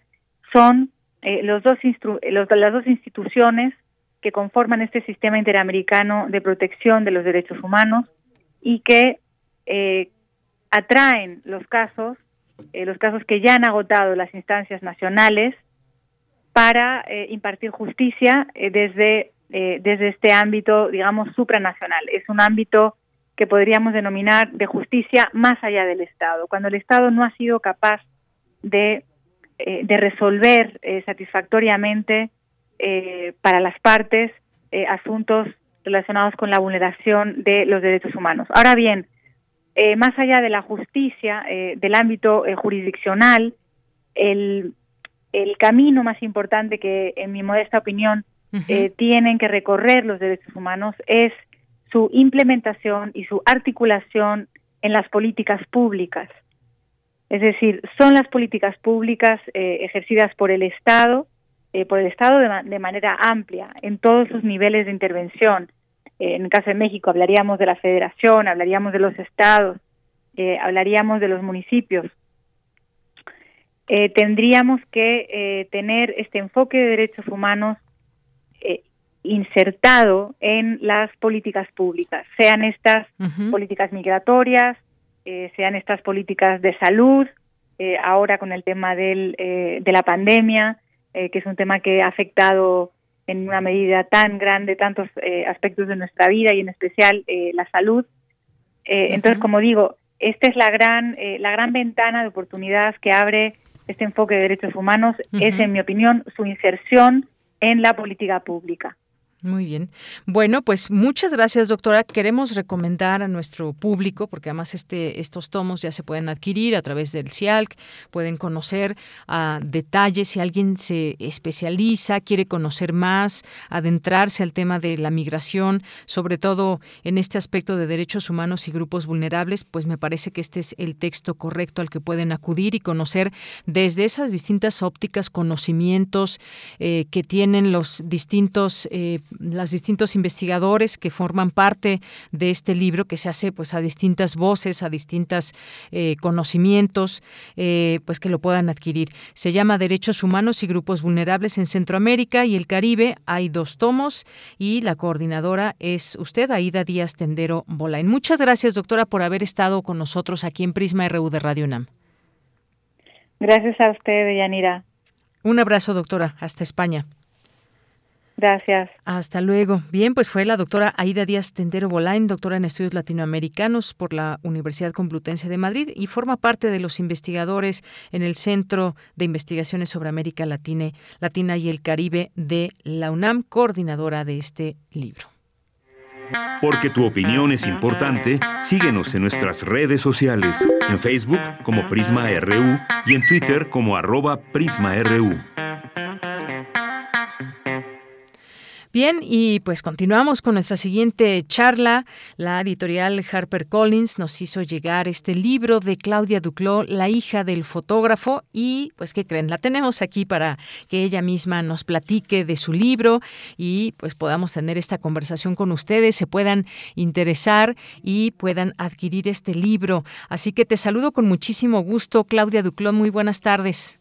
son eh, los dos las dos instituciones que conforman este sistema interamericano de protección de los derechos humanos y que eh, atraen los casos, los casos que ya han agotado las instancias nacionales para impartir justicia desde eh, desde este ámbito, digamos, supranacional. Es un ámbito que podríamos denominar de justicia más allá del Estado. Cuando el Estado no ha sido capaz de, eh, resolver eh, satisfactoriamente para las partes asuntos relacionados con la vulneración de los derechos humanos. Ahora bien, más allá de la justicia, del ámbito jurisdiccional, el camino más importante que, en mi modesta opinión, eh, tienen que recorrer los derechos humanos es su implementación y su articulación en las políticas públicas. Es decir, son las políticas públicas eh, ejercidas por el Estado, eh, por el Estado de, manera amplia, en todos sus niveles de intervención. en el caso de México hablaríamos de la federación, hablaríamos de los estados, hablaríamos de los municipios. tendríamos que tener este enfoque de derechos humanos eh, insertado en las políticas públicas, sean estas políticas migratorias, eh, sean estas políticas de salud, eh, ahora con el tema del, de la pandemia, que es un tema que ha afectado en una medida tan grande tantos aspectos de nuestra vida y en especial la salud. Entonces, como digo, esta es la gran, la gran ventana de oportunidad que abre este enfoque de derechos humanos, es en mi opinión su inserción en la política pública. Muy bien. Bueno, pues muchas gracias, doctora. Queremos recomendar a nuestro público, porque además este, estos tomos ya se pueden adquirir a través del CIALC, pueden conocer a detalles si alguien se especializa, quiere conocer más, adentrarse al tema de la migración, sobre todo en este aspecto de derechos humanos y grupos vulnerables, pues me parece que este es el texto correcto al que pueden acudir y conocer desde esas distintas ópticas, conocimientos eh, que tienen los distintos eh, los distintos investigadores que forman parte de este libro que se hace pues a distintas voces, a distintos eh, conocimientos, eh, pues que lo puedan adquirir. Se llama Derechos Humanos y Grupos Vulnerables en Centroamérica y el Caribe. Hay dos tomos y la coordinadora es usted, Aida Díaz Tendero Bolain. Muchas gracias, doctora, por haber estado con nosotros aquí en Prisma RU de Radio UNAM. Gracias a usted, Yanira. Un abrazo, doctora. Hasta España. Gracias. Hasta luego. Bien, pues fue la doctora Aida Díaz Tendero Bolain, doctora en estudios latinoamericanos por la Universidad Complutense de Madrid y forma parte de los investigadores en el Centro de Investigaciones sobre América Latina, Latina y el Caribe de la UNAM, coordinadora de este libro. Porque tu opinión es importante, síguenos en nuestras redes sociales, en Facebook como Prisma RU y en Twitter como arroba PrismaRU. Bien, y pues continuamos con nuestra siguiente charla. La editorial HarperCollins nos hizo llegar este libro de Claudia Duclos, La hija del fotógrafo, y pues ¿qué creen? La tenemos aquí para que ella misma nos platique de su libro y pues podamos tener esta conversación con ustedes, se puedan interesar y puedan adquirir este libro. Así que te saludo con muchísimo gusto, Claudia Duclos, muy buenas tardes.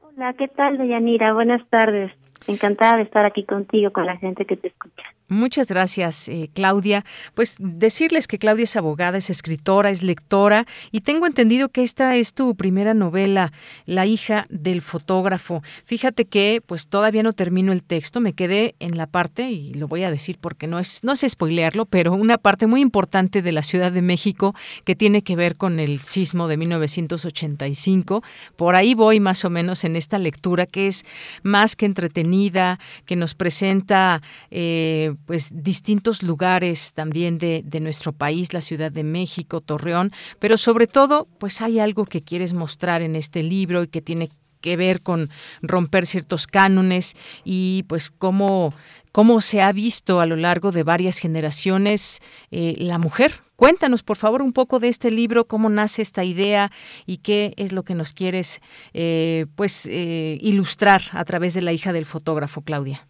Hola, ¿qué tal, Deyanira? Buenas tardes. Encantada de estar aquí contigo, con la gente que te escucha. Muchas gracias, eh, Claudia. Pues decirles que Claudia es abogada, es escritora, es lectora y tengo entendido que esta es tu primera novela, La hija del fotógrafo. Fíjate que pues todavía no termino el texto, me quedé en la parte y lo voy a decir porque no es no sé spoilearlo, pero una parte muy importante de la Ciudad de México que tiene que ver con el sismo de 1985. Por ahí voy más o menos en esta lectura que es más que entretenida, que nos presenta eh, pues distintos lugares también de, de nuestro país, la Ciudad de México, Torreón, pero sobre todo, pues hay algo que quieres mostrar en este libro y que tiene que ver con romper ciertos cánones y pues cómo, cómo se ha visto a lo largo de varias generaciones eh, la mujer. Cuéntanos, por favor, un poco de este libro, cómo nace esta idea y qué es lo que nos quieres eh, pues eh, ilustrar a través de la hija del fotógrafo, Claudia.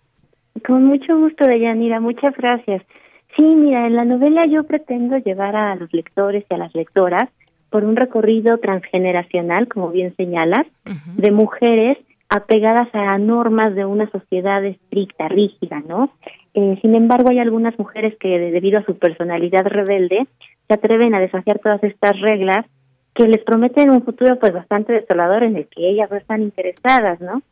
Con mucho gusto, Deyanira, muchas gracias. Sí, mira, en la novela yo pretendo llevar a los lectores y a las lectoras por un recorrido transgeneracional, como bien señalas, de mujeres apegadas a normas de una sociedad estricta, rígida, ¿no? Eh, sin embargo, hay algunas mujeres que, debido a su personalidad rebelde, se atreven a desafiar todas estas reglas que les prometen un futuro pues bastante desolador en el que ellas no están interesadas, ¿no?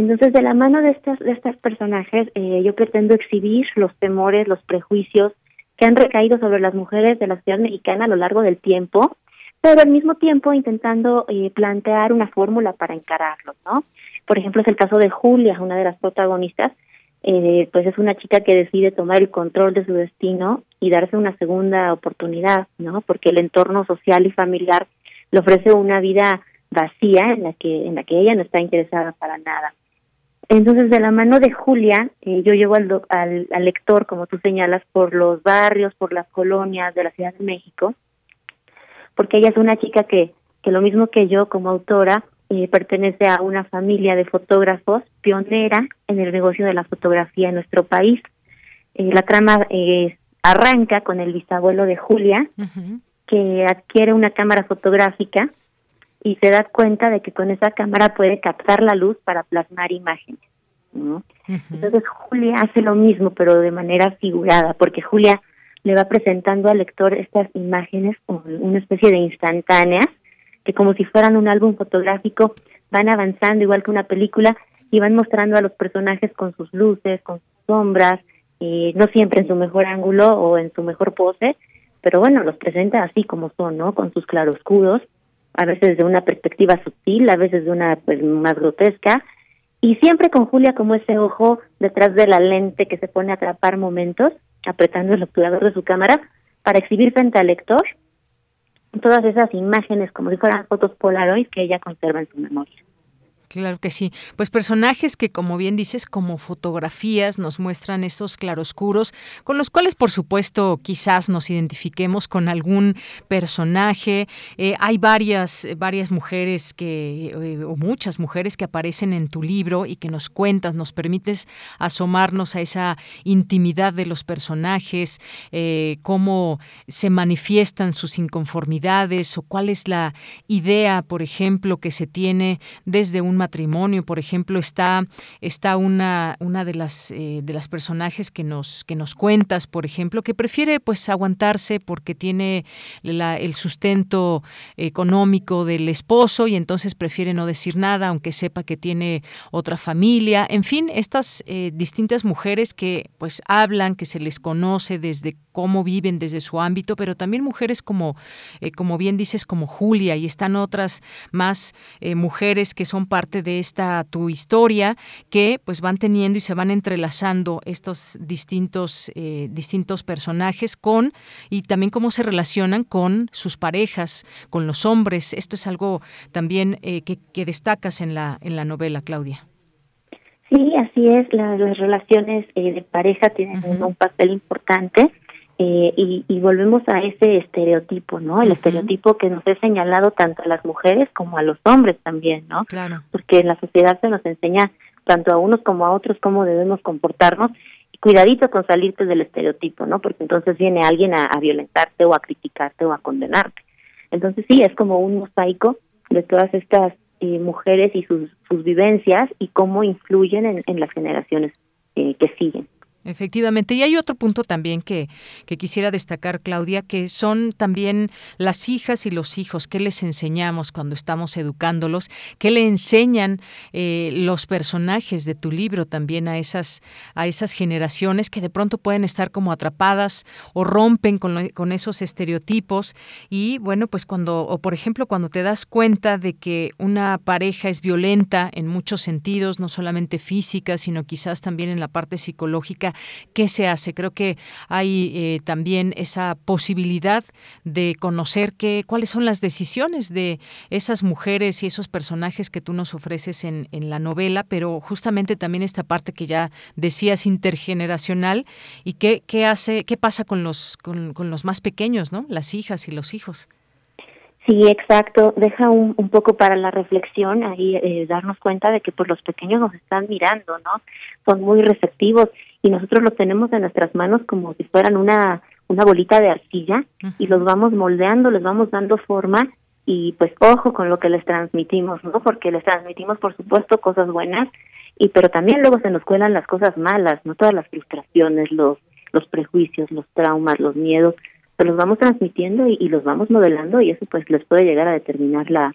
Entonces, de la mano de estas, de estas personajes, eh, yo pretendo exhibir los temores, los prejuicios que han recaído sobre las mujeres de la sociedad mexicana a lo largo del tiempo, pero al mismo tiempo intentando eh, plantear una fórmula para encararlos, ¿no? Por ejemplo, es el caso de Julia, una de las protagonistas, eh, pues es una chica que decide tomar el control de su destino y darse una segunda oportunidad, ¿no? Porque el entorno social y familiar le ofrece una vida vacía en la que en la que ella no está interesada para nada. Entonces, de la mano de Julia, eh, yo llevo al, al, lector, como tú señalas, por los barrios, por las colonias de la Ciudad de México, porque ella es una chica que, que lo mismo que yo como autora, eh, pertenece a una familia de fotógrafos pionera en el negocio de la fotografía en nuestro país. Eh, la trama arranca con el bisabuelo de Julia, que adquiere una cámara fotográfica y se da cuenta de que con esa cámara puede captar la luz para plasmar imágenes. ¿no? Entonces Julia hace lo mismo, pero de manera figurada, porque Julia le va presentando al lector estas imágenes como una especie de instantáneas, que como si fueran un álbum fotográfico van avanzando igual que una película y van mostrando a los personajes con sus luces, con sus sombras, y no siempre en su mejor ángulo o en su mejor pose, pero bueno, los presenta así como son, ¿no? Con sus claroscuros a veces de una perspectiva sutil, a veces de una pues más grotesca, y siempre con Julia como ese ojo detrás de la lente que se pone a atrapar momentos, apretando el obturador de su cámara para exhibir frente al lector todas esas imágenes como si fueran fotos Polaroid que ella conserva en su memoria. Claro que sí. Pues personajes que, como bien dices, como fotografías nos muestran esos claroscuros, con los cuales, por supuesto, quizás nos identifiquemos con algún personaje. Eh, hay varias, varias mujeres que, eh, o muchas mujeres que aparecen en tu libro y que nos cuentas, nos permites asomarnos a esa intimidad de los personajes, eh, cómo se manifiestan sus inconformidades o cuál es la idea, por ejemplo, que se tiene desde un matrimonio, por ejemplo, está, está una, una de las eh, de las personajes que nos, que nos cuentas, por ejemplo, que prefiere pues aguantarse porque tiene el sustento económico del esposo y entonces prefiere no decir nada, aunque sepa que tiene otra familia. En fin, estas eh, distintas mujeres que pues hablan, que se les conoce desde cómo viven desde su ámbito, pero también mujeres como, eh, como bien dices, como Julia, y están otras más mujeres que son parte de esta tu historia que pues van teniendo y se van entrelazando estos distintos eh, distintos personajes con y también cómo se relacionan con sus parejas, con los hombres. Esto es algo también eh, que, destacas en la en la novela, Claudia. Sí, así es. las relaciones eh, de pareja tienen un papel importante eh, y, volvemos a ese estereotipo, ¿no? El estereotipo que nos ha señalado tanto a las mujeres como a los hombres también, ¿no? Claro. Porque en la sociedad se nos enseña tanto a unos como a otros cómo debemos comportarnos y cuidadito con salirte del estereotipo, ¿no? Porque entonces viene alguien a, violentarte o a criticarte o a condenarte. Entonces sí, es como un mosaico de todas estas eh, mujeres y sus, sus vivencias y cómo influyen en, las generaciones eh, que siguen. Efectivamente. Y hay otro punto también que, que, quisiera destacar, Claudia, que son también las hijas y los hijos. ¿Qué les enseñamos cuando estamos educándolos? ¿Qué le enseñan eh, los personajes de tu libro también a esas, a esas generaciones que de pronto pueden estar como atrapadas o rompen con, con esos estereotipos? Y bueno, pues cuando, o por ejemplo, cuando te das cuenta de que una pareja es violenta en muchos sentidos, no solamente física, sino quizás también en la parte psicológica, ¿qué se hace? Creo que hay eh, también esa posibilidad de conocer qué, cuáles son las decisiones de esas mujeres y esos personajes que tú nos ofreces en, en la novela, pero justamente también esta parte que ya decías intergeneracional y qué, qué hace, qué pasa con los, con, con los más pequeños, ¿no? Las hijas y los hijos. Sí, exacto. Deja un, un poco para la reflexión ahí eh, darnos cuenta de que pues los pequeños nos están mirando, ¿no? Son muy receptivos y nosotros los tenemos en nuestras manos como si fueran una una bolita de arcilla y los vamos moldeando, les vamos dando forma y pues ojo con lo que les transmitimos, ¿no? Porque les transmitimos por supuesto cosas buenas y pero también luego se nos cuelan las cosas malas, no todas las frustraciones, los los prejuicios, los traumas, los miedos los vamos transmitiendo y, los vamos modelando y eso pues les puede llegar a determinar la,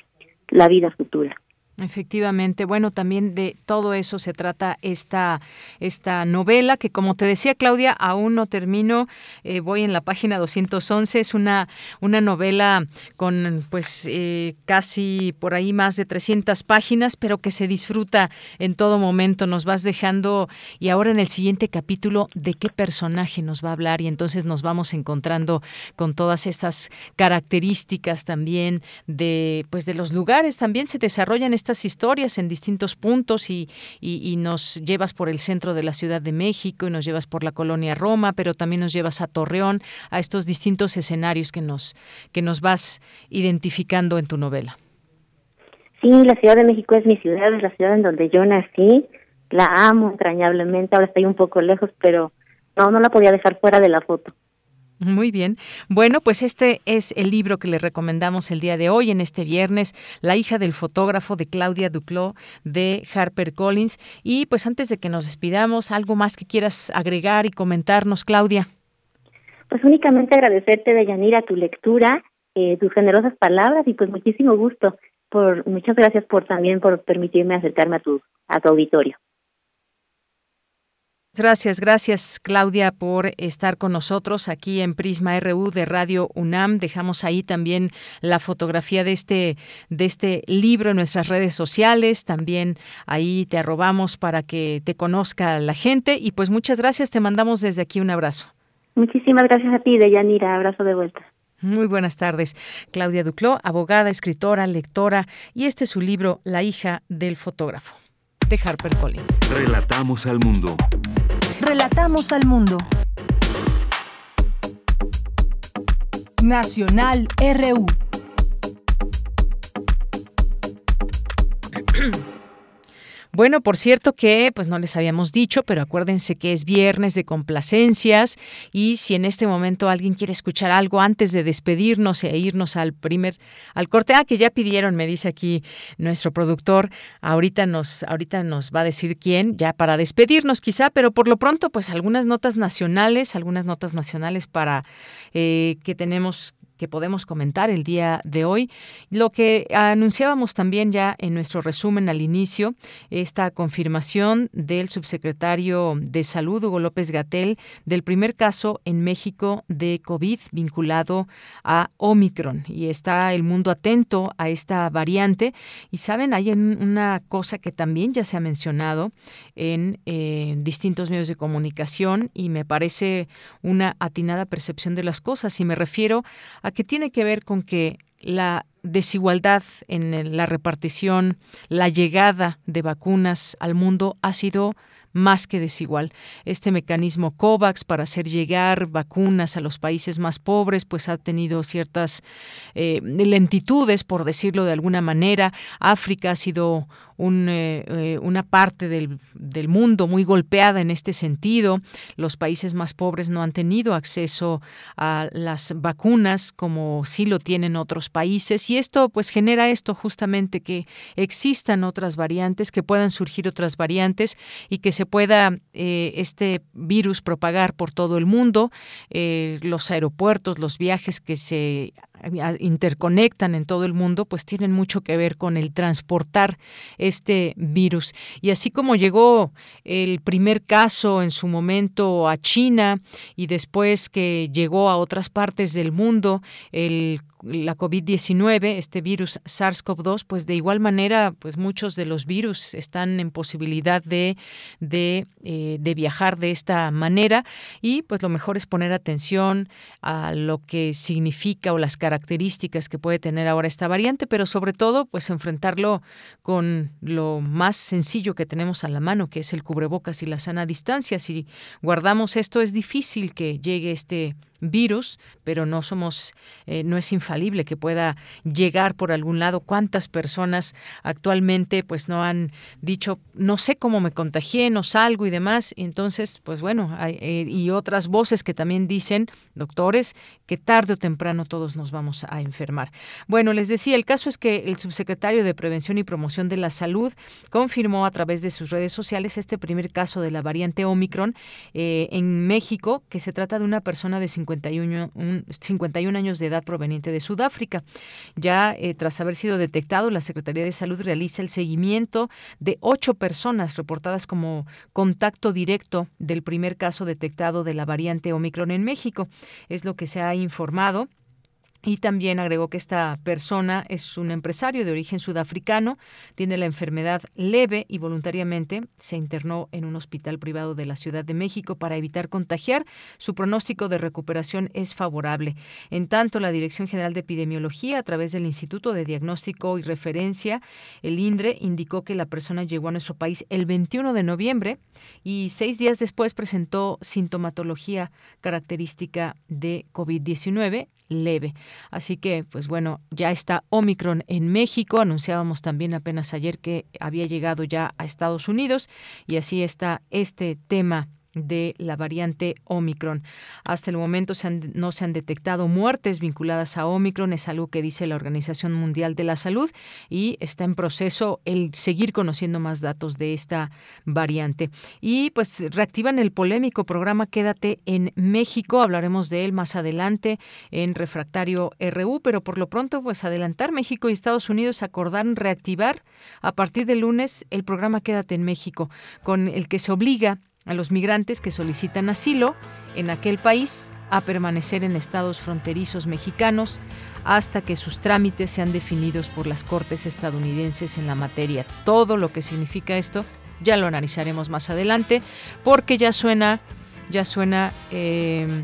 la vida futura. Efectivamente, bueno, también de todo eso se trata esta, esta novela que como te decía Claudia, aún no termino, eh, voy en la página 211, es una, una novela con pues eh, casi por ahí más de 300 páginas, pero que se disfruta en todo momento, nos vas dejando y ahora en el siguiente capítulo de qué personaje nos va a hablar y entonces nos vamos encontrando con todas estas características también de pues de los lugares, también se desarrollan estas historias en distintos puntos y, nos llevas por el centro de la Ciudad de México y nos llevas por la colonia Roma, pero también nos llevas a Torreón, a estos distintos escenarios que nos, que nos vas identificando en tu novela. Sí, la Ciudad de México es mi ciudad, es la ciudad en donde yo nací, la amo entrañablemente, ahora estoy un poco lejos, pero no, no la podía dejar fuera de la foto. Muy bien. Bueno, pues este es el libro que le recomendamos el día de hoy, en este viernes, La hija del fotógrafo de Claudia Duclos de Harper Collins. Y pues antes de que nos despidamos, ¿algo más que quieras agregar y comentarnos, Claudia? Pues únicamente agradecerte, Deyanira, tu lectura, eh, tus generosas palabras y pues muchísimo gusto. Por, muchas gracias por también por permitirme acercarme a tu, a tu auditorio. Gracias, gracias Claudia por estar con nosotros aquí en Prisma RU de Radio UNAM. Dejamos ahí también la fotografía de este de este libro en nuestras redes sociales. También ahí te arrobamos para que te conozca la gente y pues muchas gracias. Te mandamos desde aquí un abrazo. Muchísimas gracias a ti, Deyanira. Abrazo de vuelta. Muy buenas tardes. Claudia Ducló, abogada, escritora, lectora, y este es su libro La hija del fotógrafo, de Harper Collins. Relatamos al mundo. Relatamos al mundo. Nacional RU. [clears throat] Bueno, por cierto que pues no les habíamos dicho, pero acuérdense que es viernes de complacencias y si en este momento alguien quiere escuchar algo antes de despedirnos e irnos al primer al corte, ah, que ya pidieron, me dice aquí nuestro productor, ahorita nos ahorita nos va a decir quién, ya para despedirnos quizá, pero por lo pronto pues algunas notas nacionales, algunas notas nacionales para eh, que tenemos que podemos comentar el día de hoy. Lo que anunciábamos también ya en nuestro resumen al inicio, esta confirmación del subsecretario de Salud, Hugo López Gatel, del primer caso en México de COVID vinculado a Omicron. Y está el mundo atento a esta variante. Y saben, hay una cosa que también ya se ha mencionado en eh, distintos medios de comunicación y me parece una atinada percepción de las cosas. Y me refiero a que tiene que ver con que la desigualdad en la repartición, la llegada de vacunas al mundo ha sido más que desigual. Este mecanismo COVAX para hacer llegar vacunas a los países más pobres, pues ha tenido ciertas eh, lentitudes, por decirlo de alguna manera. África ha sido eh, eh, una parte del, del, mundo muy golpeada en este sentido. Los países más pobres no han tenido acceso a las vacunas como sí lo tienen otros países y esto pues genera esto justamente que existan otras variantes, que puedan surgir otras variantes y que se pueda eh, este virus propagar por todo el mundo. los aeropuertos, los viajes que se interconectan en todo el mundo, pues tienen mucho que ver con el transportar este virus. Y así como llegó el primer caso en su momento a China y después que llegó a otras partes del mundo, el la COVID-19, este virus SARS-CoV-2, pues de igual manera, pues muchos de los virus están en posibilidad de, de, eh, de, viajar de esta manera y pues lo mejor es poner atención a lo que significa o las características que puede tener ahora esta variante, pero sobre todo pues enfrentarlo con lo más sencillo que tenemos a la mano, que es el cubrebocas y la sana distancia. Si guardamos esto es difícil que llegue este virus, pero no somos, eh, no es infalible que pueda llegar por algún lado. ¿Cuántas personas actualmente pues no han dicho, no sé cómo me contagié, no salgo y demás? Entonces, pues bueno, hay, eh, y otras voces que también dicen, doctores, que tarde o temprano todos nos vamos a enfermar. Bueno, les decía, el caso es que el subsecretario de Prevención y Promoción de la Salud confirmó a través de sus redes sociales este primer caso de la variante Omicron eh, en México, que se trata de una persona de 50 51, años de edad proveniente de Sudáfrica. Ya eh, tras haber sido detectado, la Secretaría de Salud realiza el seguimiento de ocho personas reportadas como contacto directo del primer caso detectado de la variante Omicron en México. Es lo que se ha informado. Y también agregó que esta persona es un empresario de origen sudafricano, tiene la enfermedad leve y voluntariamente se internó en un hospital privado de la Ciudad de México para evitar contagiar. Su pronóstico de recuperación es favorable. En tanto, la Dirección General de Epidemiología, a través del Instituto de Diagnóstico y Referencia, el INDRE, indicó que la persona llegó a nuestro país el 21 de noviembre y seis días después presentó sintomatología característica de COVID-19 leve. Así que, pues bueno, ya está Omicron en México. Anunciábamos también apenas ayer que había llegado ya a Estados Unidos y así está este tema de la variante Omicron. Hasta el momento no se han detectado muertes vinculadas a Omicron, es algo que dice la Organización Mundial de la Salud y está en proceso el seguir conociendo más datos de esta variante. Y pues reactivan el polémico programa Quédate en México, hablaremos de él más adelante en Refractario RU, pero por lo pronto pues adelantar México y Estados Unidos acordaron reactivar a partir de lunes el programa Quédate en México, con el que se obliga a los migrantes que solicitan asilo en aquel país a permanecer en estados fronterizos mexicanos hasta que sus trámites sean definidos por las cortes estadounidenses en la materia. Todo lo que significa esto ya lo analizaremos más adelante porque ya suena, ya suena eh,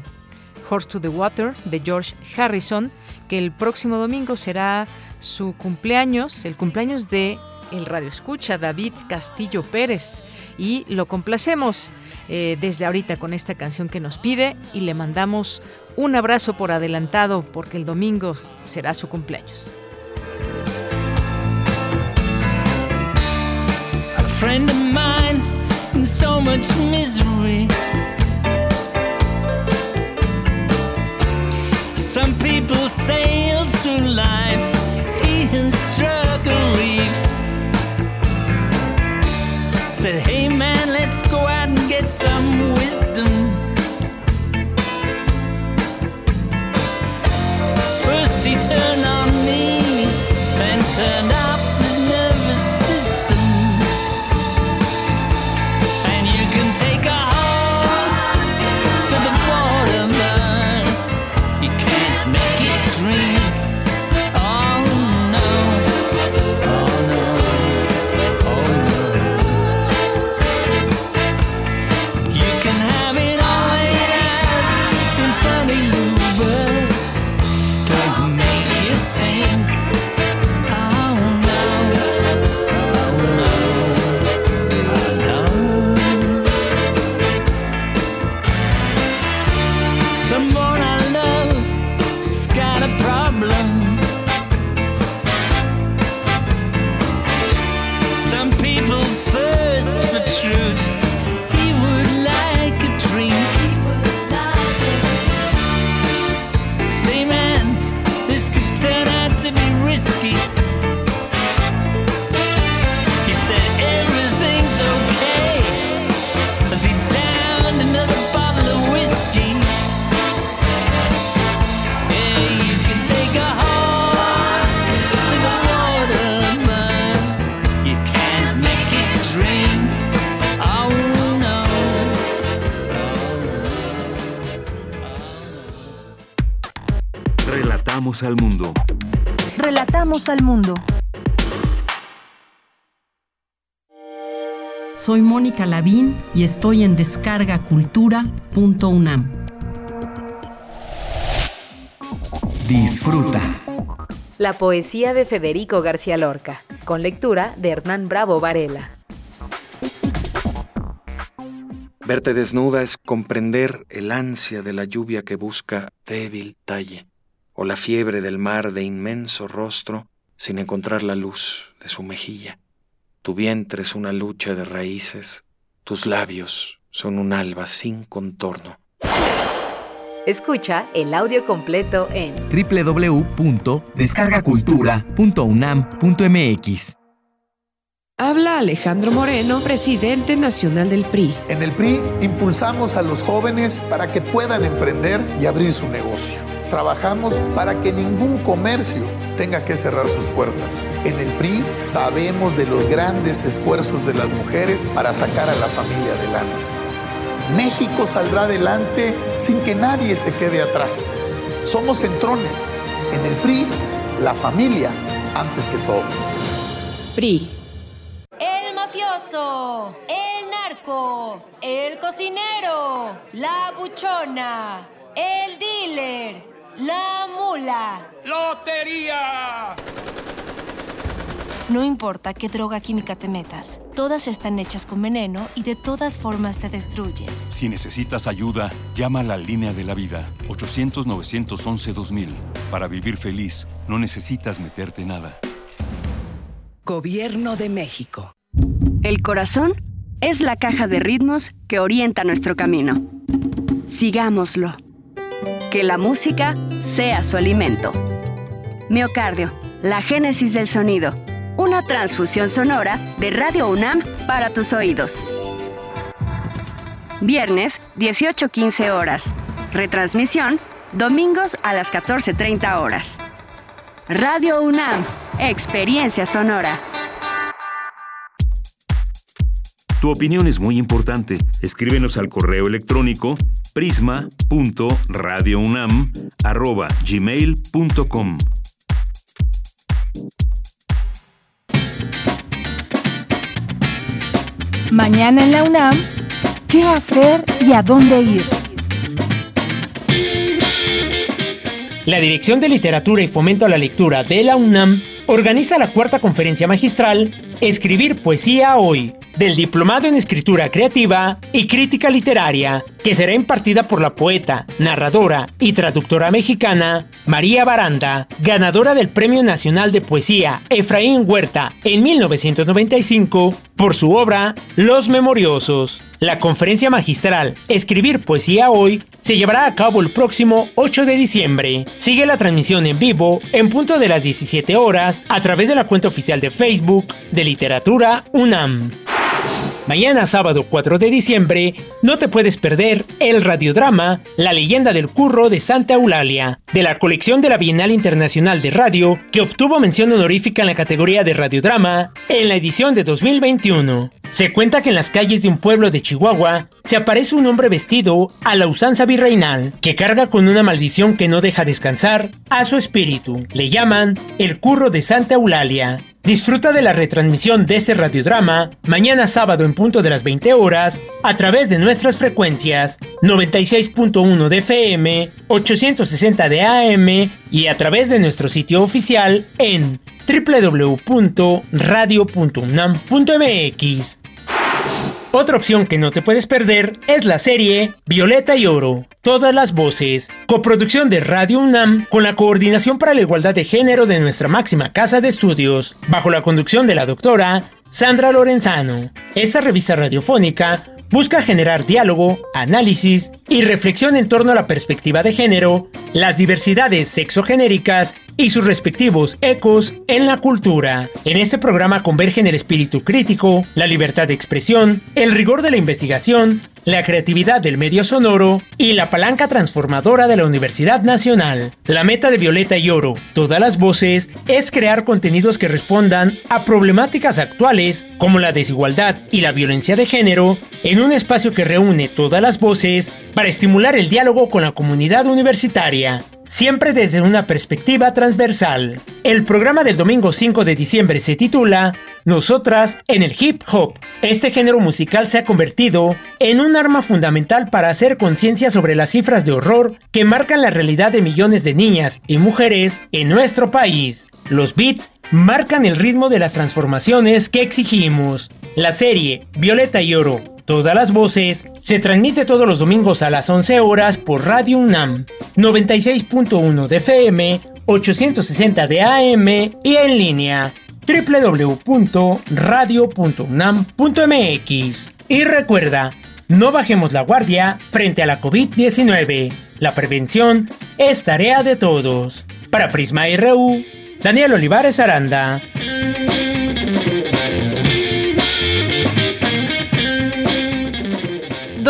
Horse to the Water de George Harrison, que el próximo domingo será su cumpleaños, el cumpleaños de el radio escucha David Castillo Pérez y lo complacemos eh, desde ahorita con esta canción que nos pide y le mandamos un abrazo por adelantado porque el domingo será su cumpleaños. A friend of mine in so much misery. Some people sail through life, he has struck a reef. Said, hey some wisdom. First he y estoy en descargacultura.unam. Disfruta. La poesía de Federico García Lorca, con lectura de Hernán Bravo Varela. Verte desnuda es comprender el ansia de la lluvia que busca débil talle, o la fiebre del mar de inmenso rostro sin encontrar la luz de su mejilla. Tu vientre es una lucha de raíces, tus labios son un alba sin contorno. Escucha el audio completo en www.descargacultura.unam.mx. Habla Alejandro Moreno, presidente nacional del PRI. En el PRI impulsamos a los jóvenes para que puedan emprender y abrir su negocio. Trabajamos para que ningún comercio tenga que cerrar sus puertas. En el PRI sabemos de los grandes esfuerzos de las mujeres para sacar a la familia adelante. México saldrá adelante sin que nadie se quede atrás. Somos centrones. En el PRI, la familia antes que todo. PRI. El mafioso, el narco, el cocinero, la buchona, el dealer, la mula. ¡Lotería! No importa qué droga química te metas, todas están hechas con veneno y de todas formas te destruyes. Si necesitas ayuda, llama a la línea de la vida 800-911-2000. Para vivir feliz, no necesitas meterte nada. Gobierno de México. El corazón es la caja de ritmos que orienta nuestro camino. Sigámoslo. Que la música sea su alimento. Miocardio, la génesis del sonido. Una transfusión sonora de Radio UNAM para tus oídos. Viernes, 18.15 horas. Retransmisión, domingos a las 14.30 horas. Radio UNAM, experiencia sonora. Tu opinión es muy importante. Escríbenos al correo electrónico prisma.radiounam@gmail.com. Mañana en la UNAM, ¿qué hacer y a dónde ir? La Dirección de Literatura y Fomento a la Lectura de la UNAM organiza la cuarta conferencia magistral Escribir Poesía Hoy, del Diplomado en Escritura Creativa y Crítica Literaria, que será impartida por la poeta, narradora y traductora mexicana María Baranda, ganadora del Premio Nacional de Poesía Efraín Huerta en 1995 por su obra Los Memoriosos. La conferencia magistral Escribir Poesía Hoy se llevará a cabo el próximo 8 de diciembre. Sigue la transmisión en vivo en punto de las 17 horas a través de la cuenta oficial de Facebook de Literatura UNAM. Mañana sábado 4 de diciembre no te puedes perder el radiodrama La leyenda del curro de Santa Eulalia, de la colección de la Bienal Internacional de Radio, que obtuvo mención honorífica en la categoría de radiodrama en la edición de 2021. Se cuenta que en las calles de un pueblo de Chihuahua se aparece un hombre vestido a la usanza virreinal, que carga con una maldición que no deja descansar a su espíritu. Le llaman el curro de Santa Eulalia. Disfruta de la retransmisión de este radiodrama mañana sábado en punto de las 20 horas a través de nuestras frecuencias 96.1 de FM, 860 de AM y a través de nuestro sitio oficial en www.radio.unam.mx. Otra opción que no te puedes perder es la serie Violeta y Oro, todas las voces, coproducción de Radio UNAM con la Coordinación para la Igualdad de Género de nuestra máxima casa de estudios, bajo la conducción de la doctora Sandra Lorenzano. Esta revista radiofónica busca generar diálogo, análisis y reflexión en torno a la perspectiva de género, las diversidades sexogenéricas y sus respectivos ecos en la cultura. En este programa convergen el espíritu crítico, la libertad de expresión, el rigor de la investigación, la creatividad del medio sonoro y la palanca transformadora de la Universidad Nacional. La meta de Violeta y Oro, todas las voces, es crear contenidos que respondan a problemáticas actuales como la desigualdad y la violencia de género en un espacio que reúne todas las voces para estimular el diálogo con la comunidad universitaria siempre desde una perspectiva transversal. El programa del domingo 5 de diciembre se titula Nosotras en el hip hop. Este género musical se ha convertido en un arma fundamental para hacer conciencia sobre las cifras de horror que marcan la realidad de millones de niñas y mujeres en nuestro país. Los beats marcan el ritmo de las transformaciones que exigimos. La serie Violeta y Oro Todas las voces se transmite todos los domingos a las 11 horas por Radio UNAM, 96.1 de FM, 860 de AM y en línea www.radio.unam.mx. Y recuerda, no bajemos la guardia frente a la COVID-19. La prevención es tarea de todos. Para Prisma RU, Daniel Olivares Aranda.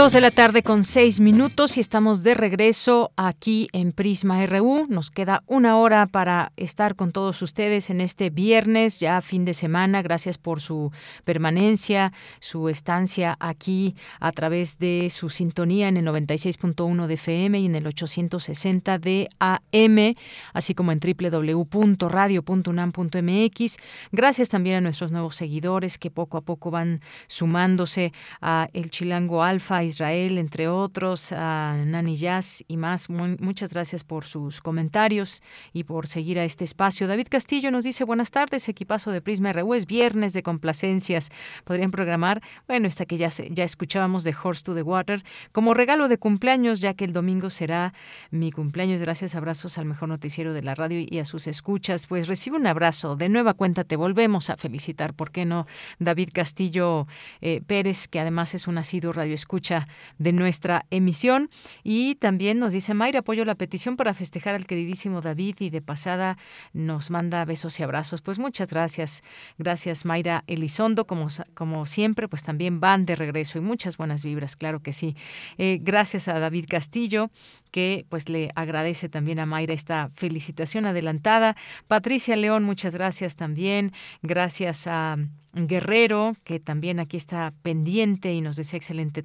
Dos de la tarde con seis minutos y estamos de regreso aquí en Prisma RU. Nos queda una hora para estar con todos ustedes en este viernes, ya fin de semana. Gracias por su permanencia, su estancia aquí a través de su sintonía en el 96.1 de FM y en el 860 de AM, así como en www.radio.unam.mx. Gracias también a nuestros nuevos seguidores que poco a poco van sumándose a El Chilango Alfa Israel, entre otros, a Nani Jazz y más. muchas gracias por sus comentarios y por seguir a este espacio. David Castillo nos dice, buenas tardes, equipazo de Prisma RU, es viernes de complacencias. ¿Podrían programar? Bueno, esta que ya, ya escuchábamos de Horse to the Water, como regalo de cumpleaños, ya que el domingo será mi cumpleaños. Gracias, abrazos al mejor noticiero de la radio y a sus escuchas. Pues recibe un abrazo. De nueva cuenta te volvemos a felicitar, ¿por qué no? David Castillo eh, Pérez, que además es un asiduo radio escucha de nuestra emisión. Y también nos dice Mayra, apoyo la petición para festejar al queridísimo David y de pasada nos manda besos y abrazos. Pues muchas gracias. Gracias Mayra Elizondo, como, como siempre, pues también van de regreso y muchas buenas vibras, claro que sí. Eh, gracias a David Castillo, que pues le agradece también a Mayra esta felicitación adelantada. Patricia León, muchas gracias también. Gracias a Guerrero, que también aquí está pendiente y nos desea excelente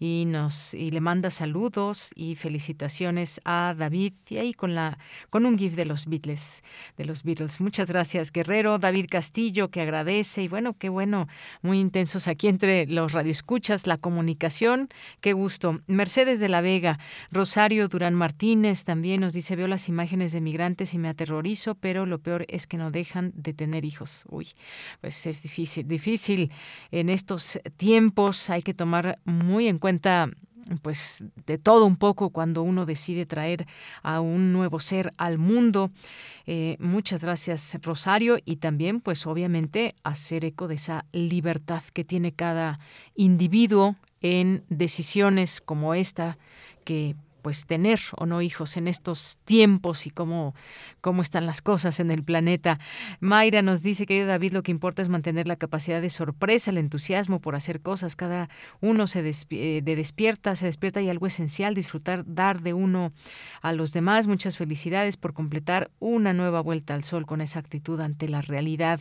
y nos y le manda saludos y felicitaciones a David y ahí con la con un gif de los Beatles, de los Beatles. Muchas gracias, Guerrero, David Castillo que agradece y bueno, qué bueno, muy intensos aquí entre los radioescuchas, la comunicación, qué gusto. Mercedes de la Vega, Rosario Durán Martínez también nos dice, "Veo las imágenes de migrantes y me aterrorizo, pero lo peor es que no dejan de tener hijos." Uy, pues es difícil, difícil en estos tiempos. Hay que tomar muy en cuenta pues de todo un poco cuando uno decide traer a un nuevo ser al mundo. Eh, muchas gracias Rosario y también pues obviamente hacer eco de esa libertad que tiene cada individuo en decisiones como esta que pues tener o no hijos en estos tiempos y cómo, cómo están las cosas en el planeta. Mayra nos dice, querido David, lo que importa es mantener la capacidad de sorpresa, el entusiasmo por hacer cosas. Cada uno se de despierta, se despierta y algo esencial, disfrutar, dar de uno a los demás. Muchas felicidades por completar una nueva vuelta al sol con esa actitud ante la realidad.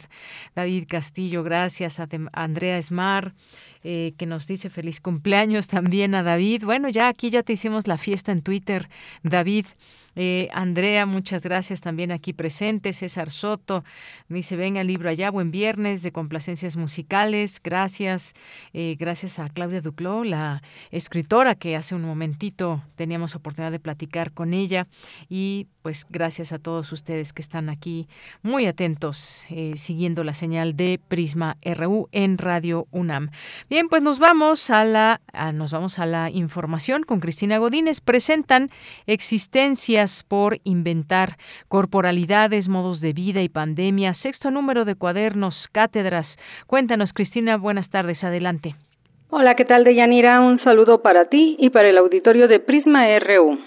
David Castillo, gracias a Andrea Esmar. Eh, que nos dice feliz cumpleaños también a David. Bueno, ya aquí ya te hicimos la fiesta en Twitter, David. Eh, Andrea, muchas gracias también aquí presente. César Soto dice, venga el libro allá, buen viernes de complacencias musicales. Gracias. Eh, gracias a Claudia Duclos, la escritora que hace un momentito teníamos oportunidad de platicar con ella. Y pues gracias a todos ustedes que están aquí muy atentos, eh, siguiendo la señal de Prisma RU en Radio UNAM. Bien, pues nos vamos a la, nos vamos a la información con Cristina Godínez. Presentan existencia por inventar, corporalidades, modos de vida y pandemia, sexto número de cuadernos, cátedras. Cuéntanos, Cristina, buenas tardes, adelante. Hola, ¿qué tal, Deyanira? Un saludo para ti y para el auditorio de Prisma RU.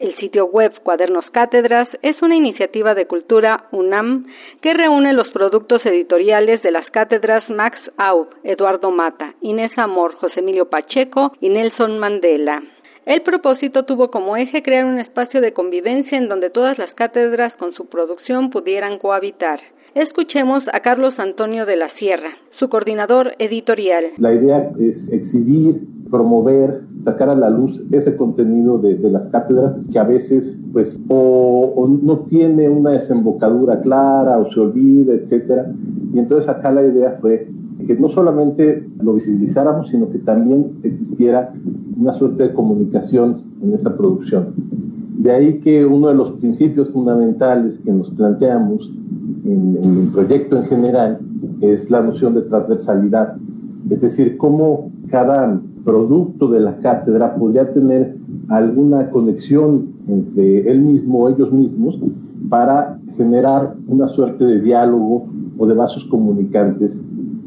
El sitio web Cuadernos Cátedras es una iniciativa de cultura UNAM que reúne los productos editoriales de las cátedras Max Aub, Eduardo Mata, Inés Amor, José Emilio Pacheco y Nelson Mandela. El propósito tuvo como eje crear un espacio de convivencia en donde todas las cátedras con su producción pudieran cohabitar. Escuchemos a Carlos Antonio de la Sierra, su coordinador editorial. La idea es exhibir, promover, sacar a la luz ese contenido de, de las cátedras que a veces pues o, o, no tiene una desembocadura clara o se olvida, etcétera. Y entonces acá la idea fue que no solamente lo visibilizáramos, sino que también existiera una suerte de comunicación en esa producción. De ahí que uno de los principios fundamentales que nos planteamos en, en, el proyecto en general es la noción de transversalidad, es decir, cómo cada producto de la cátedra podría tener alguna conexión entre él mismo o ellos mismos para generar una suerte de diálogo o de vasos comunicantes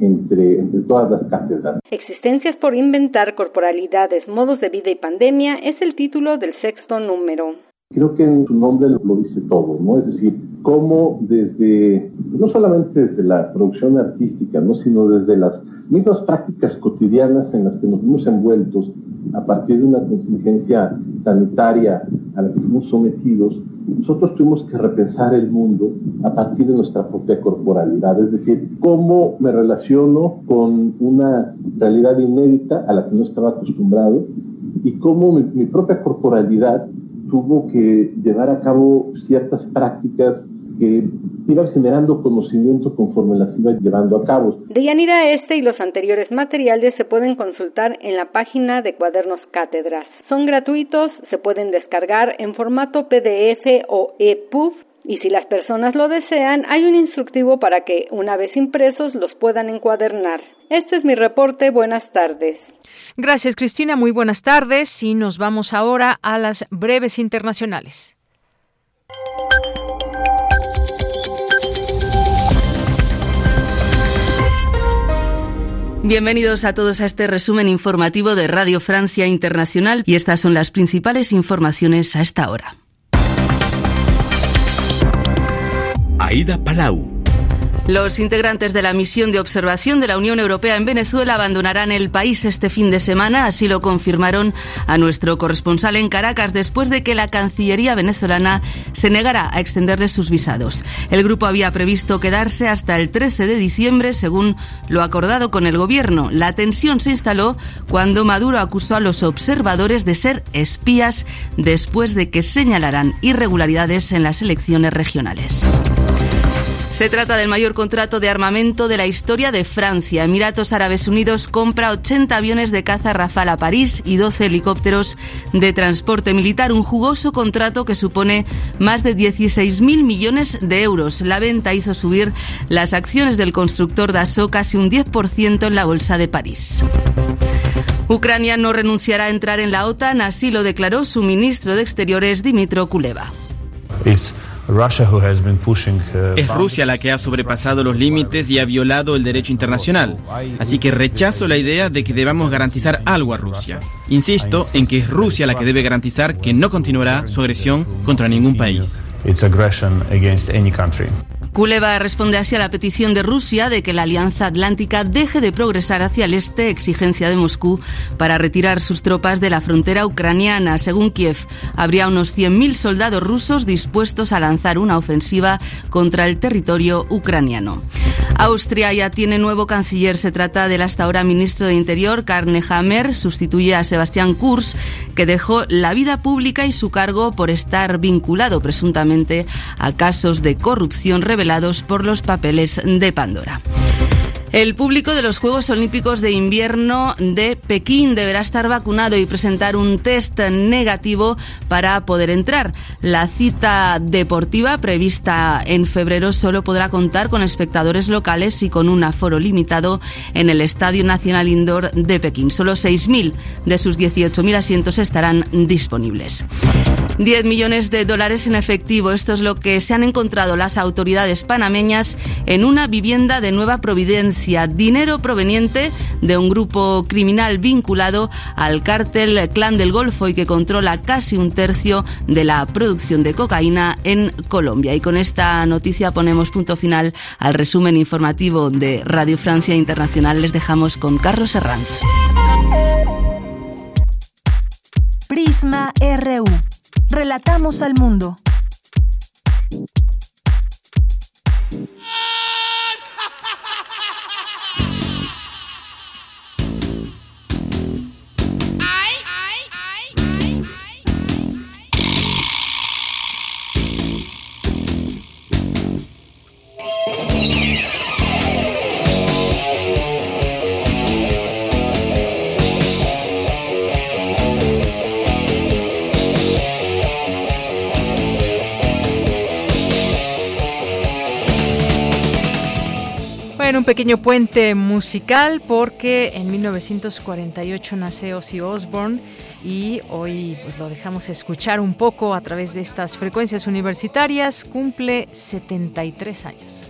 entre, todas las cátedras. Existencias por inventar, corporalidades, modos de vida y pandemia es el título del sexto número. Creo que en su nombre lo dice todo, ¿no? Es decir, cómo desde, no solamente desde la producción artística, ¿no? Sino desde las mismas prácticas cotidianas en las que nos vimos envueltos a partir de una contingencia sanitaria a la que fuimos sometidos, nosotros tuvimos que repensar el mundo a partir de nuestra propia corporalidad, es decir, cómo me relaciono con una realidad inédita a la que no estaba acostumbrado y cómo mi, mi propia corporalidad tuvo que llevar a cabo ciertas prácticas que iban generando conocimiento conforme las iba llevando a cabo. De Yanira este y los anteriores materiales se pueden consultar en la página de Cuadernos Cátedras. Son gratuitos, se pueden descargar en formato PDF o EPUB y si las personas lo desean, hay un instructivo para que, una vez impresos, los puedan encuadernar. Este es mi reporte. Buenas tardes. Gracias, Cristina. Muy buenas tardes. Y nos vamos ahora a las breves internacionales. Bienvenidos a todos a este resumen informativo de Radio Francia Internacional y estas son las principales informaciones a esta hora. Aida Palau. Los integrantes de la misión de observación de la Unión Europea en Venezuela abandonarán el país este fin de semana, así lo confirmaron a nuestro corresponsal en Caracas después de que la Cancillería venezolana se negara a extenderles sus visados. El grupo había previsto quedarse hasta el 13 de diciembre, según lo acordado con el gobierno. La tensión se instaló cuando Maduro acusó a los observadores de ser espías después de que señalaran irregularidades en las elecciones regionales. Se trata del mayor contrato de armamento de la historia de Francia. Emiratos Árabes Unidos compra 80 aviones de caza Rafale a París y 12 helicópteros de transporte militar, un jugoso contrato que supone más de 16.000 millones de euros. La venta hizo subir las acciones del constructor Dassault casi un 10% en la bolsa de París. Ucrania no renunciará a entrar en la OTAN, así lo declaró su ministro de Exteriores Dimitro Kuleva. Rusia la que ha sobrepasado los límites y ha violado el derecho internacional. Así que rechazo la idea de que debamos garantizar algo a Rusia. Insisto en que es Rusia la que debe garantizar que no continuará su agresión contra ningún país. Kuleva responde así a la petición de Rusia de que la Alianza Atlántica deje de progresar hacia el este, exigencia de Moscú, para retirar sus tropas de la frontera ucraniana. Según Kiev, habría unos 100.000 soldados rusos dispuestos a lanzar una ofensiva contra el territorio ucraniano. Austria ya tiene nuevo canciller. Se trata del hasta ahora ministro de Interior, Karne Hammer, sustituye a Sebastián Kurz, que dejó la vida pública y su cargo por estar vinculado presuntamente a casos de corrupción por los papeles de Pandora. El público de los Juegos Olímpicos de Invierno de Pekín deberá estar vacunado y presentar un test negativo para poder entrar. La cita deportiva prevista en febrero solo podrá contar con espectadores locales y con un aforo limitado en el Estadio Nacional Indoor de Pekín. Solo 6.000 de sus 18.000 asientos estarán disponibles. 10 millones de dólares en efectivo. Esto es lo que se han encontrado las autoridades panameñas en una vivienda de Nueva Providencia. Dinero proveniente de un grupo criminal vinculado al cártel Clan del Golfo y que controla casi un tercio de la producción de cocaína en Colombia. Y con esta noticia ponemos punto final al resumen informativo de Radio Francia Internacional. Les dejamos con Carlos Herranz. Prisma RU. Relatamos al mundo. Bueno, un pequeño puente musical porque en 1948 nace Ozzy Osbourne y hoy pues, lo dejamos escuchar un poco a través de estas frecuencias universitarias. Cumple 73 años.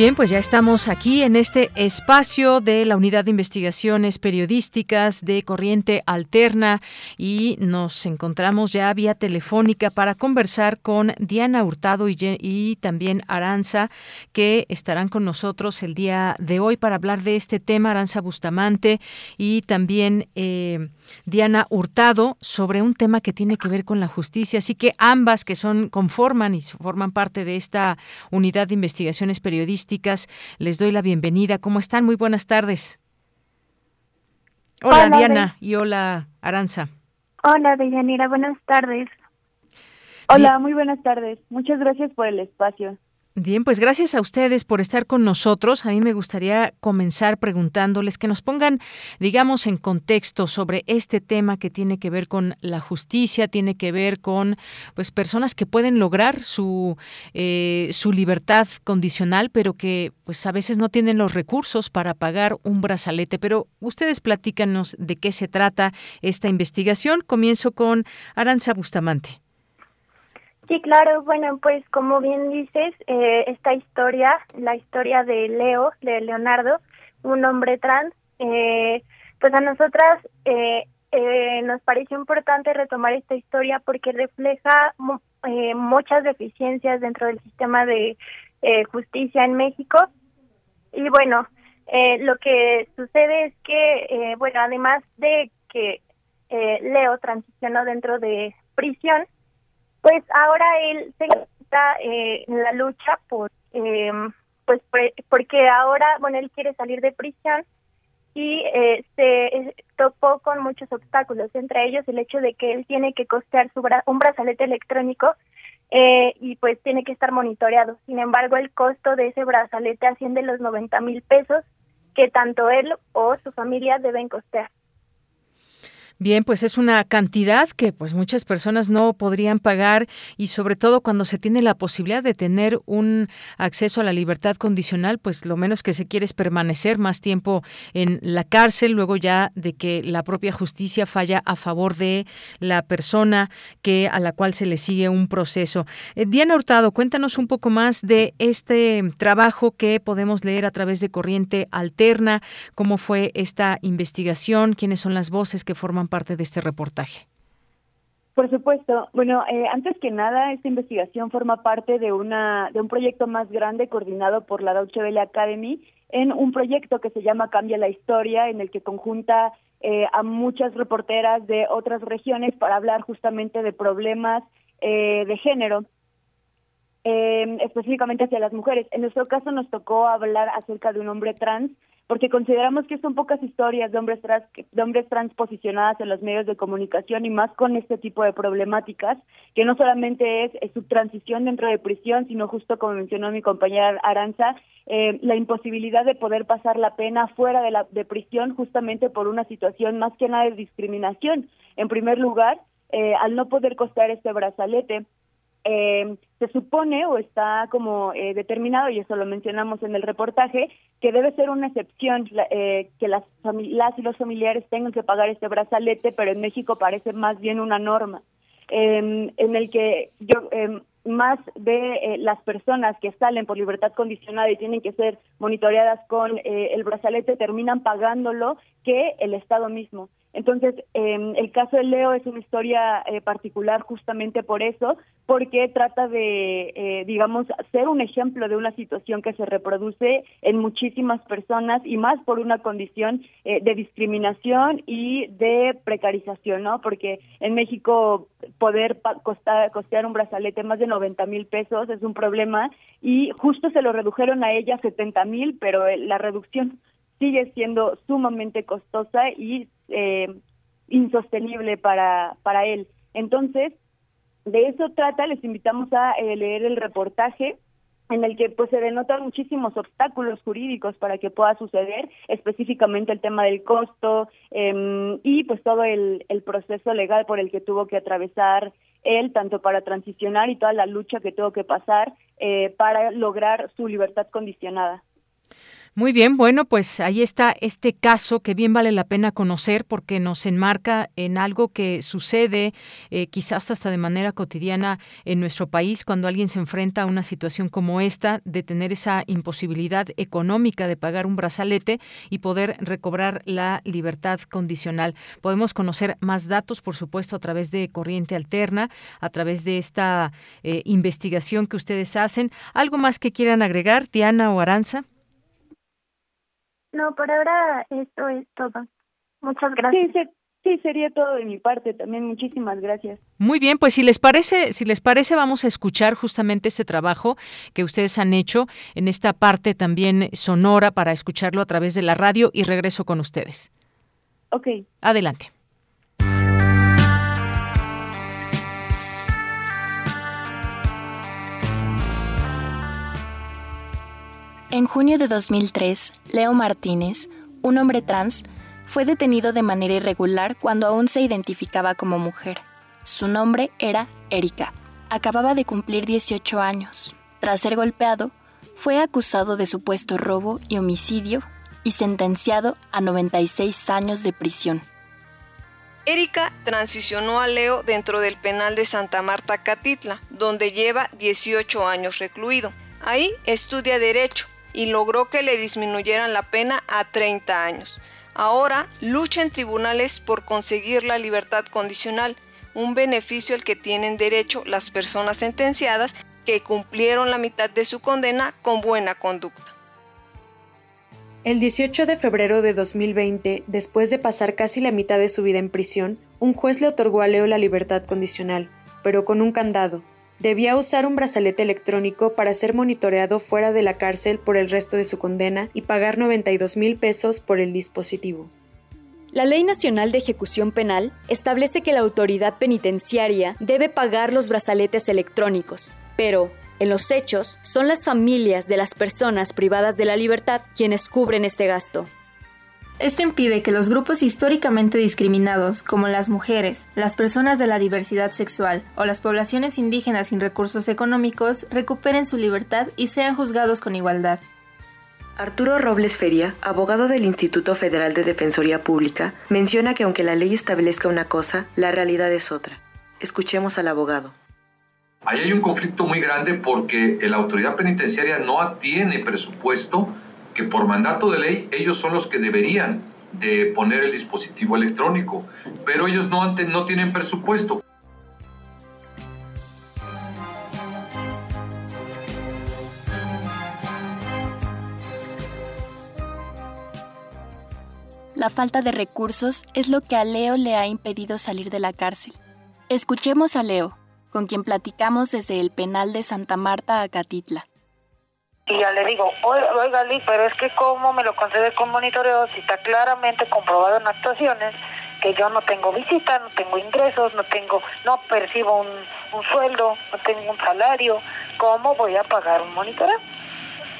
Bien, pues ya estamos aquí en este espacio de la Unidad de Investigaciones Periodísticas de Corriente Alterna y nos encontramos ya vía telefónica para conversar con Diana Hurtado y, también Aranza, que estarán con nosotros el día de hoy para hablar de este tema, Aranza Bustamante y también... Eh, Diana Hurtado sobre un tema que tiene que ver con la justicia. Así que ambas que son conforman y forman parte de esta unidad de investigaciones periodísticas, les doy la bienvenida. ¿Cómo están? Muy buenas tardes. Hola, Hola, Diana y hola Aranza. Hola, Deyanira, buenas tardes. Hola, muy buenas tardes. Muchas gracias por el espacio. Bien, pues gracias a ustedes por estar con nosotros. A mí me gustaría comenzar preguntándoles que nos pongan, digamos, en contexto sobre este tema que tiene que ver con la justicia, tiene que ver con, pues, personas que pueden lograr su eh, su libertad condicional, pero que, pues, a veces no tienen los recursos para pagar un brazalete. Pero ustedes platícanos de qué se trata esta investigación. Comienzo con Aranza Bustamante. Sí, claro. Bueno, pues como bien dices, eh, esta historia, la historia de Leo, de Leonardo, un hombre trans, eh, pues a nosotras eh, eh, nos pareció importante retomar esta historia porque refleja eh, muchas deficiencias dentro del sistema de eh, justicia en México. Y bueno, lo que sucede es que, bueno, además de que Leo transicionó dentro de prisión, pues ahora él se encuentra eh, en la lucha por, eh, pues por- porque ahora, bueno, él quiere salir de prisión y eh, se eh, topó con muchos obstáculos, entre ellos el hecho de que él tiene que costear su bra- un brazalete electrónico eh, y pues tiene que estar monitoreado. Sin embargo, el costo de ese brazalete asciende los 90 mil pesos que tanto él o su familia deben costear. Bien, pues es una cantidad que pues muchas personas no podrían pagar y sobre todo cuando se tiene la posibilidad de tener un acceso a la libertad condicional, pues lo menos que se quiere es permanecer más tiempo en la cárcel, luego ya de que la propia justicia falla a favor de la persona que a la cual se le sigue un proceso. Eh, Diana Hurtado, cuéntanos un poco más de este trabajo que podemos leer a través de Corriente Alterna, cómo fue esta investigación, quiénes son las voces que forman parte de este reportaje. Por supuesto. Bueno, eh, antes que nada, esta investigación forma parte de una de un proyecto más grande coordinado por la Deutsche Welle Academy en un proyecto que se llama Cambia la Historia, en el que conjunta eh, a muchas reporteras de otras regiones para hablar justamente de problemas eh, de género. eh, específicamente hacia las mujeres. En nuestro caso nos tocó hablar acerca de un hombre trans porque consideramos que son pocas historias de hombres trans, de hombres trans posicionadas en los medios de comunicación y más con este tipo de problemáticas, que no solamente es, es su transición dentro de prisión, sino justo como mencionó mi compañera Aranza, eh, la imposibilidad de poder pasar la pena fuera de la de prisión justamente por una situación más que nada de discriminación. En primer lugar, eh, al no poder costear este brazalete, eh, se supone o está como eh, determinado, y eso lo mencionamos en el reportaje, que debe ser una excepción eh, que las, las y los familiares tengan que pagar este brazalete, pero en México parece más bien una norma eh, en el que yo eh, más de eh, las personas que salen por libertad condicionada y tienen que ser monitoreadas con eh, el brazalete terminan pagándolo que el Estado mismo. Entonces, eh, el caso de Leo es una historia eh, particular justamente por eso, porque trata de, eh, digamos, ser un ejemplo de una situación que se reproduce en muchísimas personas y más por una condición eh, de discriminación y de precarización, ¿no? Porque en México poder costar, costear un brazalete más de 90 mil pesos es un problema y justo se lo redujeron a ella 70 mil, pero eh, la reducción sigue siendo sumamente costosa y eh, insostenible para, para él. Entonces, de eso trata, les invitamos a eh, leer el reportaje en el que pues se denotan muchísimos obstáculos jurídicos para que pueda suceder, específicamente el tema del costo eh, y pues todo el, proceso legal por el que tuvo que atravesar él, tanto para transicionar y toda la lucha que tuvo que pasar eh, para lograr su libertad condicionada. Muy bien, bueno, pues ahí está este caso que bien vale la pena conocer porque nos enmarca en algo que sucede eh, quizás hasta de manera cotidiana en nuestro país cuando alguien se enfrenta a una situación como esta de tener esa imposibilidad económica de pagar un brazalete y poder recobrar la libertad condicional. Podemos conocer más datos, por supuesto, a través de Corriente Alterna, a través de esta eh, investigación que ustedes hacen. ¿Algo más que quieran agregar, Diana o Aranza? No, por ahora esto es todo. Muchas gracias. Sí, se- sí, sería todo de mi parte también. Muchísimas gracias. Muy bien, pues si les parece, si les parece, vamos a escuchar justamente este trabajo que ustedes han hecho en esta parte también sonora para escucharlo a través de la radio y regreso con ustedes. Ok. Adelante. En junio de 2003, Leo Martínez, un hombre trans, fue detenido de manera irregular cuando aún se identificaba como mujer. Su nombre era Erika. Acababa de cumplir 18 años. Tras ser golpeado, fue acusado de supuesto robo y homicidio y sentenciado a 96 años de prisión. Erika transicionó a Leo dentro del penal de Santa Marta Catitla, donde lleva 18 años recluido. Ahí estudia Derecho y logró que le disminuyeran la pena a 30 años. Ahora lucha en tribunales por conseguir la libertad condicional, un beneficio al que tienen derecho las personas sentenciadas que cumplieron la mitad de su condena con buena conducta. El 18 de febrero de 2020, después de pasar casi la mitad de su vida en prisión, un juez le otorgó a Leo la libertad condicional, pero con un candado. Debía usar un brazalete electrónico para ser monitoreado fuera de la cárcel por el resto de su condena y pagar 92 mil pesos por el dispositivo. La Ley Nacional de Ejecución Penal establece que la autoridad penitenciaria debe pagar los brazaletes electrónicos, pero, en los hechos, son las familias de las personas privadas de la libertad quienes cubren este gasto. Esto impide que los grupos históricamente discriminados, como las mujeres, las personas de la diversidad sexual o las poblaciones indígenas sin recursos económicos, recuperen su libertad y sean juzgados con igualdad. Arturo Robles Feria, abogado del Instituto Federal de Defensoría Pública, menciona que aunque la ley establezca una cosa, la realidad es otra. Escuchemos al abogado. Ahí hay un conflicto muy grande porque la autoridad penitenciaria no tiene presupuesto, por mandato de ley ellos son los que deberían de poner el dispositivo electrónico, pero ellos no, no tienen presupuesto. La falta de recursos es lo que a Leo le ha impedido salir de la cárcel. Escuchemos a Leo, con quien platicamos desde el penal de Santa Marta a Catitla. Y ya le digo, oiga, Lee, pero es que cómo me lo concede con monitoreo si está claramente comprobado en actuaciones que yo no tengo visita, no tengo ingresos, no tengo, no percibo un, un sueldo, no tengo un salario, ¿cómo voy a pagar un monitoreo?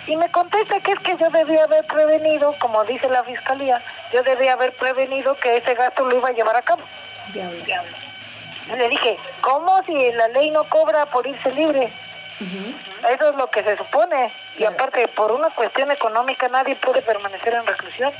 Y me contesta que es que yo debía haber prevenido, como dice la fiscalía, yo debía haber prevenido que ese gasto lo iba a llevar a cabo. Le dije, ¿cómo si la ley no cobra por irse libre? Eso es lo que se supone. Y aparte, por una cuestión económica, nadie puede permanecer en reclusión.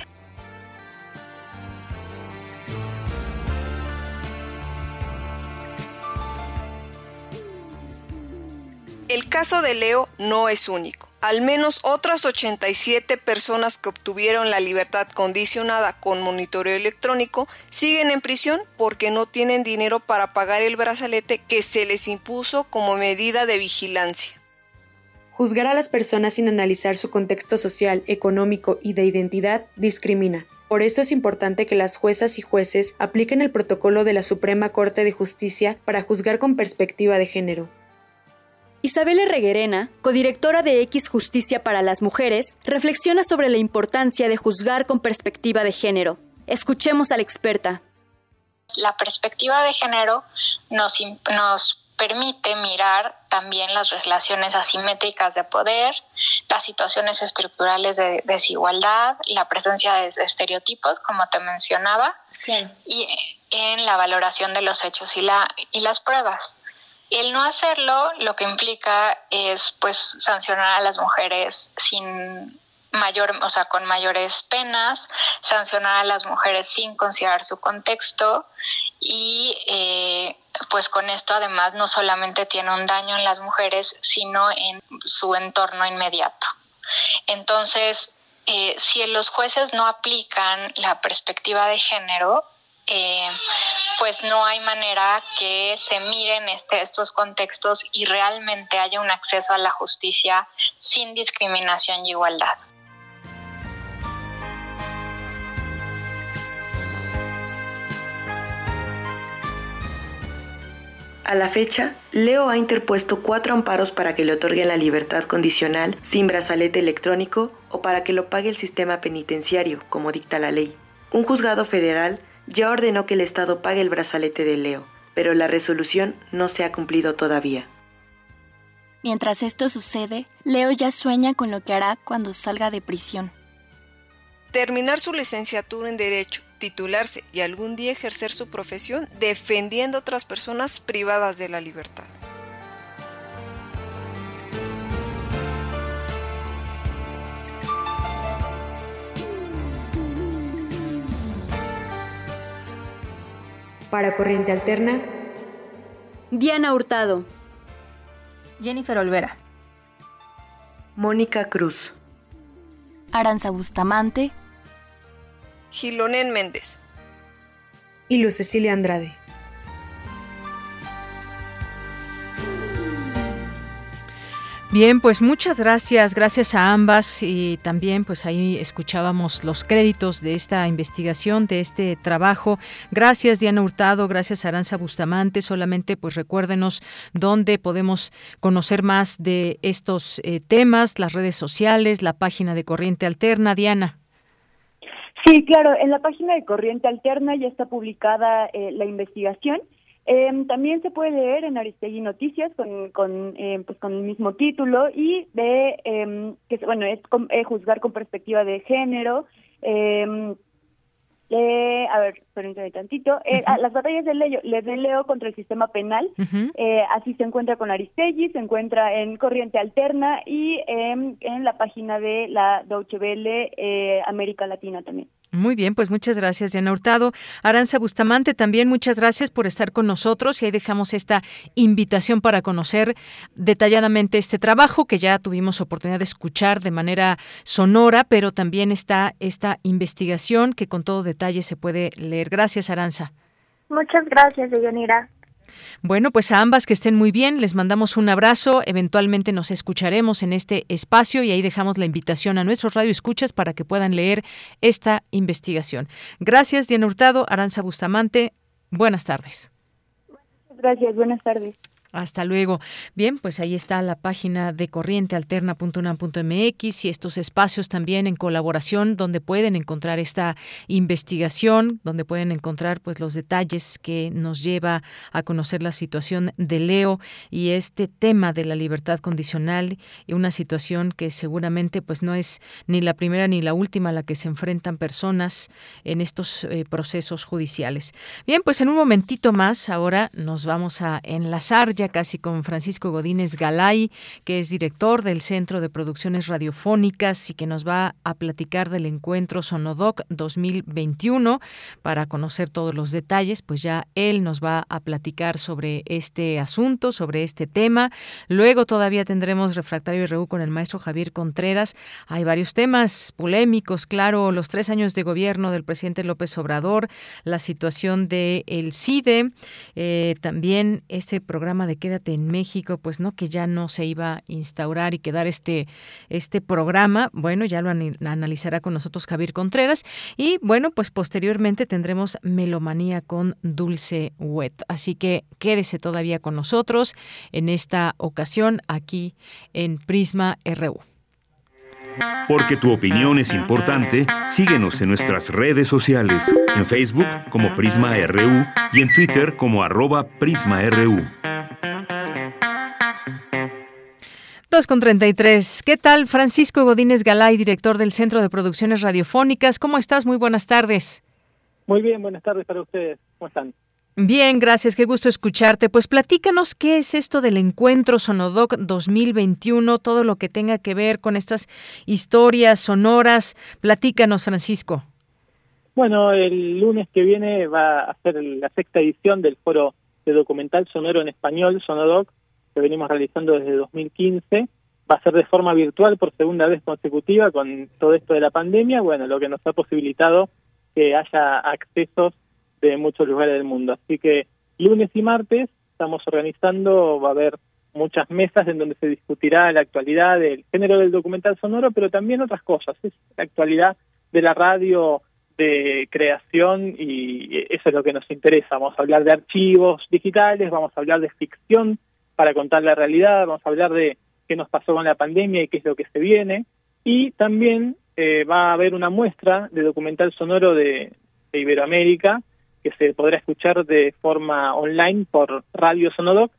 El caso de Leo no es único. Al menos otras 87 personas que obtuvieron la libertad condicionada con monitoreo electrónico siguen en prisión porque no tienen dinero para pagar el brazalete que se les impuso como medida de vigilancia. Juzgar a las personas sin analizar su contexto social, económico y de identidad discrimina. Por eso es importante que las juezas y jueces apliquen el protocolo de la Suprema Corte de Justicia para juzgar con perspectiva de género. Isabel Reguerena, codirectora de X Justicia para las Mujeres, reflexiona sobre la importancia de juzgar con perspectiva de género. Escuchemos a la experta. La perspectiva de género nos, nos permite mirar también las relaciones asimétricas de poder, las situaciones estructurales de desigualdad, la presencia de estereotipos, como te mencionaba, y en la valoración de los hechos y, la, y las pruebas. El no hacerlo lo que implica es pues sancionar a las mujeres sin mayor, o sea, con mayores penas, sancionar a las mujeres sin considerar su contexto y eh, pues con esto además no solamente tiene un daño en las mujeres, sino en su entorno inmediato. Entonces, eh, si los jueces no aplican la perspectiva de género, eh, pues no hay manera que se miren este, estos contextos y realmente haya un acceso a la justicia sin discriminación y igualdad. A la fecha, Leo ha interpuesto cuatro amparos para que le otorguen la libertad condicional sin brazalete electrónico o para que lo pague el sistema penitenciario, como dicta la ley. Un juzgado federal ya ordenó que el Estado pague el brazalete de Leo, pero la resolución no se ha cumplido todavía. Mientras esto sucede, Leo ya sueña con lo que hará cuando salga de prisión. Terminar su licenciatura en Derecho, titularse y algún día ejercer su profesión defendiendo a otras personas privadas de la libertad. Para Corriente Alterna, Diana Hurtado, Jennifer Olvera, Mónica Cruz, Aranza Bustamante, Gilonen Méndez. y Luz Cecilia Andrade. Bien, pues muchas gracias, gracias a ambas y también pues ahí escuchábamos los créditos de esta investigación, de este trabajo. Gracias Diana Hurtado, gracias Aranza Bustamante, solamente pues recuérdenos dónde podemos conocer más de estos eh, temas, las redes sociales, la página de Corriente Alterna. Diana. Sí, claro, en la página de Corriente Alterna ya está publicada eh, la investigación. Eh, también se puede leer en Aristegui Noticias con, con, eh, pues con el mismo título y de eh, que bueno es com- eh, juzgar con perspectiva de género. Eh, eh, a ver, permítame tantito. Eh, ah, las batallas de Leo, de Leo contra el sistema penal. Eh, así se encuentra con Aristegui, se encuentra en Corriente Alterna y en la página de la Deutsche Welle eh, América Latina también. Muy bien, pues muchas gracias, Diana Hurtado. Aranza Bustamante, también muchas gracias por estar con nosotros y ahí dejamos esta invitación para conocer detalladamente este trabajo que ya tuvimos oportunidad de escuchar de manera sonora, pero también está esta investigación que con todo detalle se puede leer. Gracias, Aranza. Muchas gracias, Deyanira. Bueno, pues a ambas que estén muy bien, les mandamos un abrazo, eventualmente nos escucharemos en este espacio y ahí dejamos la invitación a nuestros radioescuchas para que puedan leer esta investigación. Gracias, Diana Hurtado, Aranza Bustamante, buenas tardes. Gracias, buenas tardes. Hasta luego. Bien, pues ahí está la página de corrientealterna.unam.mx y estos espacios también en colaboración donde pueden encontrar esta investigación, donde pueden encontrar pues los detalles que nos lleva a conocer la situación de Leo y este tema de la libertad condicional y una situación que seguramente pues no es ni la primera ni la última a la que se enfrentan personas en estos eh, procesos judiciales. Bien, pues en un momentito más ahora nos vamos a enlazar ya casi con Francisco Godínez Galay, que es director del Centro de Producciones Radiofónicas y que nos va a platicar del encuentro Sonodoc 2021 para conocer todos los detalles, pues ya él nos va a platicar sobre este asunto, sobre este tema. Luego todavía tendremos Refractario RU con el maestro Javier Contreras. Hay varios temas polémicos, claro, los tres años de gobierno del presidente López Obrador, la situación del el CIDE, eh, también este programa de Quédate en México, pues no, que ya no se iba a instaurar y quedar este, este programa. Bueno, ya lo analizará con nosotros Javier Contreras. Y bueno, pues posteriormente tendremos Melomanía con Dulce Wet. Así que quédese todavía con nosotros en esta ocasión aquí en Prisma RU. Porque tu opinión es importante, síguenos en nuestras redes sociales, en Facebook como Prisma RU y en Twitter como arroba PrismaRU. 2 con 33. ¿Qué tal, Francisco Godínez Galay, director del Centro de Producciones Radiofónicas? ¿Cómo estás? Muy buenas tardes. Muy bien, buenas tardes para ustedes. ¿Cómo están? Bien, gracias, qué gusto escucharte. Pues platícanos qué es esto del encuentro Sonodoc 2021, todo lo que tenga que ver con estas historias sonoras. Platícanos, Francisco. Bueno, el lunes que viene va a ser la sexta edición del foro de documental sonoro en español, Sonodoc, que venimos realizando desde 2015. Va a ser de forma virtual por segunda vez consecutiva con todo esto de la pandemia, bueno, lo que nos ha posibilitado que haya accesos de muchos lugares del mundo. Así que lunes y martes estamos organizando, va a haber muchas mesas en donde se discutirá la actualidad del género del documental sonoro, pero también otras cosas, es la actualidad de la radio de creación y eso es lo que nos interesa. Vamos a hablar de archivos digitales, vamos a hablar de ficción para contar la realidad, vamos a hablar de qué nos pasó con la pandemia y qué es lo que se viene. Y también eh, va a haber una muestra de documental sonoro de, de, Iberoamérica que se podrá escuchar de forma online por Radio Sonodoc.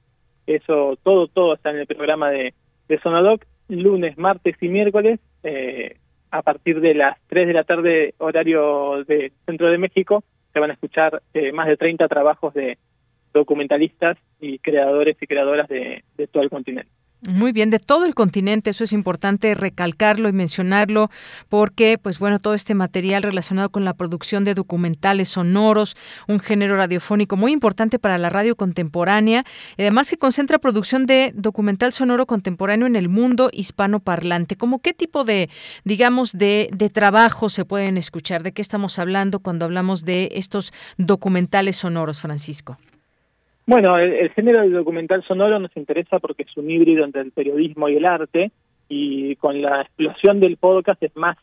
Eso, todo, todo está en el programa de, de Sonodoc, lunes, martes y miércoles, eh, a partir de las 3 de la tarde, horario de Centro de México, se van a escuchar eh, más de 30 trabajos de documentalistas y creadores y creadoras de, de todo el continente. Muy bien, de todo el continente, eso es importante recalcarlo y mencionarlo porque, pues bueno, todo este material relacionado con la producción de documentales sonoros, un género radiofónico muy importante para la radio contemporánea, además que concentra producción de documental sonoro contemporáneo en el mundo hispanoparlante. ¿Cómo qué tipo de, digamos, de, de trabajo se pueden escuchar? ¿De qué estamos hablando cuando hablamos de estos documentales sonoros, Francisco? Bueno, el, el, género del documental sonoro nos interesa porque es un híbrido entre el periodismo y el arte y con la explosión del podcast es más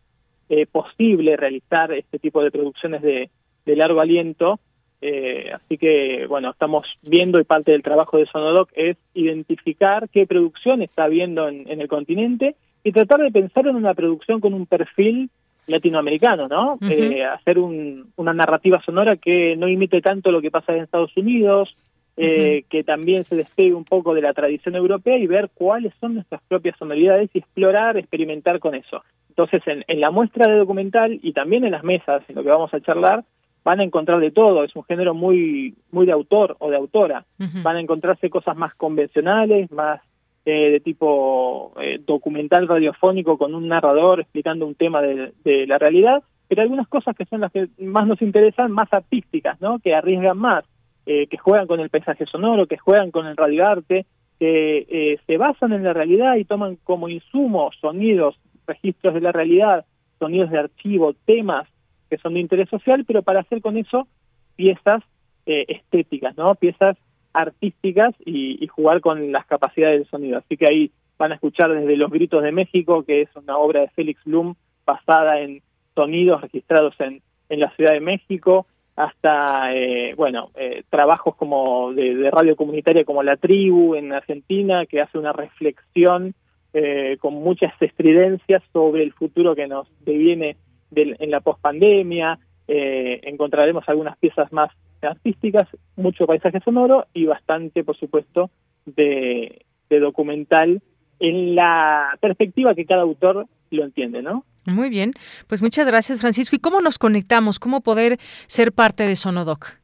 eh, posible realizar este tipo de producciones de, de largo aliento. Eh, así que, bueno, estamos viendo y parte del trabajo de Sonodoc es identificar qué producción está habiendo en, en el continente y tratar de pensar en una producción con un perfil latinoamericano, ¿no? Uh -huh. eh, hacer un, una narrativa sonora que no imite tanto lo que pasa en Estados Unidos, eh, que también se despegue un poco de la tradición europea y ver cuáles son nuestras propias sonoridades y explorar, experimentar con eso. Entonces, en, en, la muestra de documental y también en las mesas, en lo que vamos a charlar, van a encontrar de todo. Es un género muy, muy de autor o de autora. Uh -huh. Van a encontrarse cosas más convencionales, más eh, de tipo eh, documental radiofónico con un narrador explicando un tema de, de la realidad, pero algunas cosas que son las que más nos interesan, más artísticas, ¿no? Que arriesgan más eh, que juegan con el paisaje sonoro, que juegan con el radioarte, que eh, se basan en la realidad y toman como insumo sonidos, registros de la realidad, sonidos de archivo, temas que son de interés social, pero para hacer con eso piezas eh, estéticas, ¿no? Piezas artísticas y, y, jugar con las capacidades del sonido. Así que ahí van a escuchar desde Los Gritos de México, que es una obra de Félix Blum basada en sonidos registrados en, en la Ciudad de México, hasta, eh, bueno, eh, trabajos como de, de, radio comunitaria como La Tribu en Argentina, que hace una reflexión eh, con muchas estridencias sobre el futuro que nos deviene de, en la pospandemia. Eh, encontraremos algunas piezas más artísticas, mucho paisaje sonoro y bastante, por supuesto, de documental en la perspectiva que cada autor lo entiende, ¿no? Muy bien, pues muchas gracias Francisco. ¿Y cómo nos conectamos? ¿Cómo poder ser parte de Sonodoc?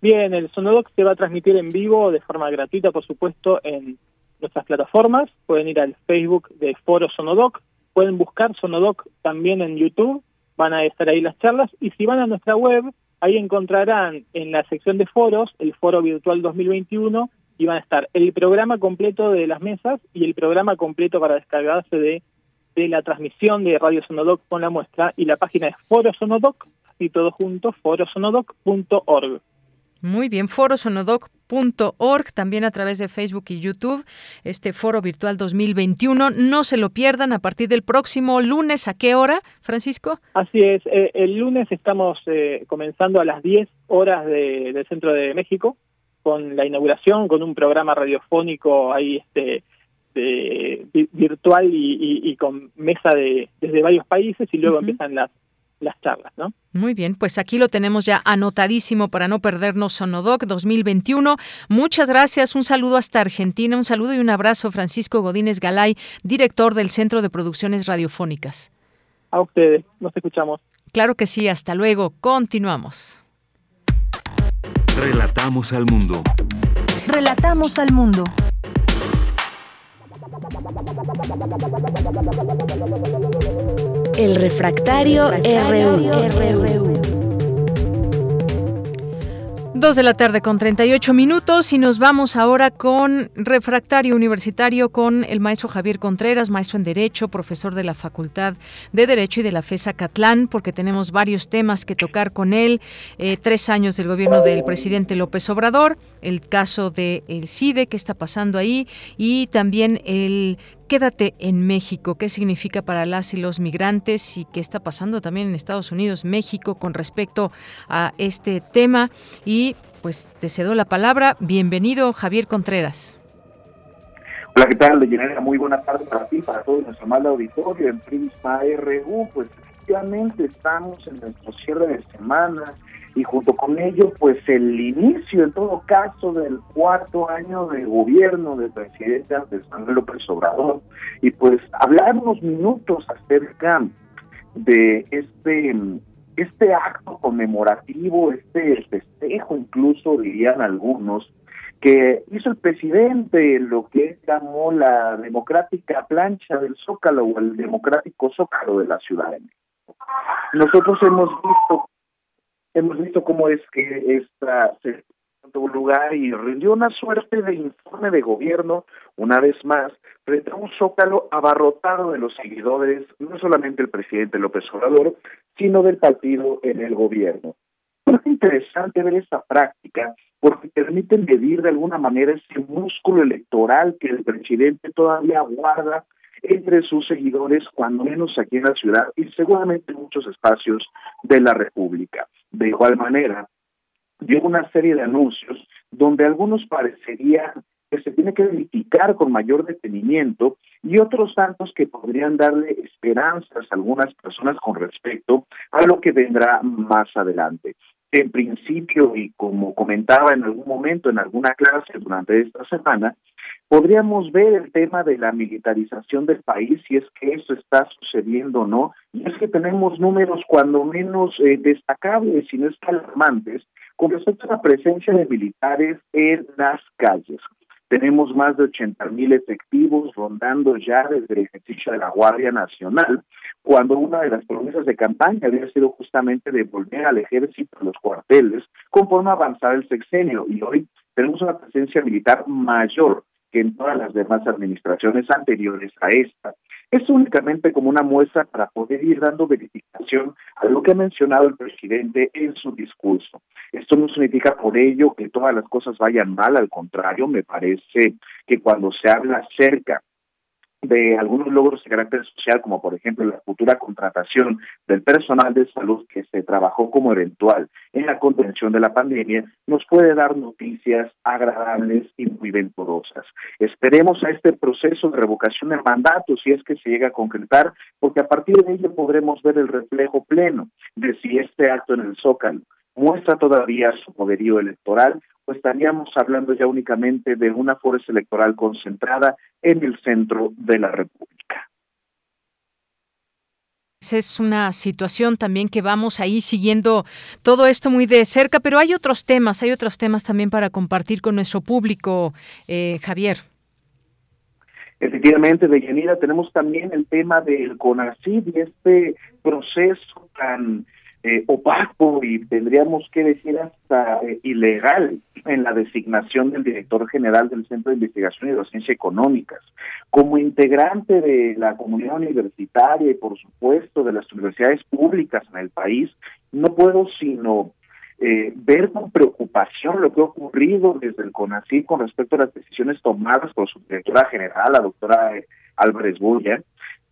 Bien, el Sonodoc se va a transmitir en vivo de forma gratuita, por supuesto, en nuestras plataformas. Pueden ir al Facebook de Foro Sonodoc, pueden buscar Sonodoc también en YouTube, van a estar ahí las charlas y si van a nuestra web, ahí encontrarán en la sección de foros el Foro Virtual 2021 y van a estar el programa completo de las mesas y el programa completo para descargarse de de la transmisión de Radio Sonodoc con la muestra y la página es Foro Sonodoc y todo junto forosonodoc.org. Muy bien, forosonodoc.org, también a través de Facebook y YouTube, este foro virtual 2021. No se lo pierdan a partir del próximo lunes. ¿A qué hora, Francisco? Así es, eh, el lunes estamos eh, comenzando a las 10 horas de, del Centro de México con la inauguración, con un programa radiofónico ahí este de, virtual y, y, y, con mesa de desde varios países y luego uh -huh. empiezan las las charlas, ¿no? Muy bien, pues aquí lo tenemos ya anotadísimo para no perdernos Sonodoc 2021. Muchas gracias, un saludo hasta Argentina, un saludo y un abrazo Francisco Godínez Galay, director del Centro de Producciones Radiofónicas. A ustedes, nos escuchamos. Claro que sí, hasta luego, continuamos. Relatamos al mundo. Relatamos al mundo. El refractario, RU. Dos de la tarde con 38 minutos y nos vamos ahora con refractario universitario con el maestro Javier Contreras, maestro en Derecho, profesor de la Facultad de Derecho y de la FESA Catlán, porque tenemos varios temas que tocar con él. Eh, tres años del gobierno del presidente López Obrador, el caso del el CIDE, qué está pasando ahí, y también el Quédate en México, qué significa para las y los migrantes y qué está pasando también en Estados Unidos, México con respecto a este tema. Y pues te cedo la palabra. Bienvenido, Javier Contreras. Hola, ¿qué tal? Leyenera, muy buena tarde para ti, para todo nuestro mal auditorio en Prisma RU. Pues efectivamente estamos en nuestro cierre de semana y junto con ello, pues el inicio, en todo caso, del cuarto año de gobierno del presidente Andrés Manuel López Obrador. Y pues hablar unos minutos acerca de este este acto conmemorativo, este festejo incluso dirían algunos, que hizo el presidente lo que él llamó la democrática plancha del Zócalo o el democrático Zócalo de la Ciudad de México. Nosotros hemos visto hemos visto cómo es que esta se tuvo lugar y rindió una suerte de informe de gobierno, una vez más, frente a un zócalo abarrotado de los seguidores, no solamente el presidente López Obrador, sino del partido en el gobierno. Es interesante ver esta práctica porque permite medir de alguna manera ese músculo electoral que el presidente todavía guarda entre sus seguidores, cuando menos aquí en la ciudad y seguramente en muchos espacios de la República. De igual manera, dio una serie de anuncios donde algunos parecería que se tiene que verificar con mayor detenimiento y otros tantos que podrían darle esperanzas a algunas personas con respecto a lo que vendrá más adelante. En principio, y como comentaba en algún momento en alguna clase durante esta semana, podríamos ver el tema de la militarización del país, si es que eso está sucediendo o no, y es que tenemos números cuando menos eh, destacables y no es alarmantes con respecto a la presencia de militares en las calles. Tenemos más de 80 mil efectivos rondando ya desde el ejercicio de la Guardia Nacional, cuando una de las promesas de campaña había sido justamente de volver al ejército a los cuarteles conforme avanzar el sexenio. Y hoy tenemos una presencia militar mayor que en todas las demás administraciones anteriores a esta. Es únicamente como una muestra para poder ir dando verificación a lo que ha mencionado el presidente en su discurso. Esto no significa por ello que todas las cosas vayan mal, al contrario, me parece que cuando se habla acerca de algunos logros de carácter social, como por ejemplo la futura contratación del personal de salud que se trabajó como eventual en la contención de la pandemia, nos puede dar noticias agradables y muy venturosas. Esperemos a este proceso de revocación de mandato, si es que se llega a concretar, porque a partir de ello podremos ver el reflejo pleno de si este acto en el Zócalo muestra todavía su poderío electoral pues estaríamos hablando ya únicamente de una fuerza electoral concentrada en el centro de la República. Es una situación también que vamos ahí siguiendo todo esto muy de cerca, pero hay otros temas, hay otros temas también para compartir con nuestro público, eh, Javier. Efectivamente, Deyanira, tenemos también el tema del CONACYT y este proceso tan eh, opaco y tendríamos que decir hasta eh, ilegal en la designación del director general del Centro de Investigación y Docencia Económicas. Como integrante de la comunidad universitaria y por supuesto de las universidades públicas en el país, no puedo sino eh, ver con preocupación lo que ha ocurrido desde el CONACYT con respecto a las decisiones tomadas por su directora general, la doctora Álvarez Bulla,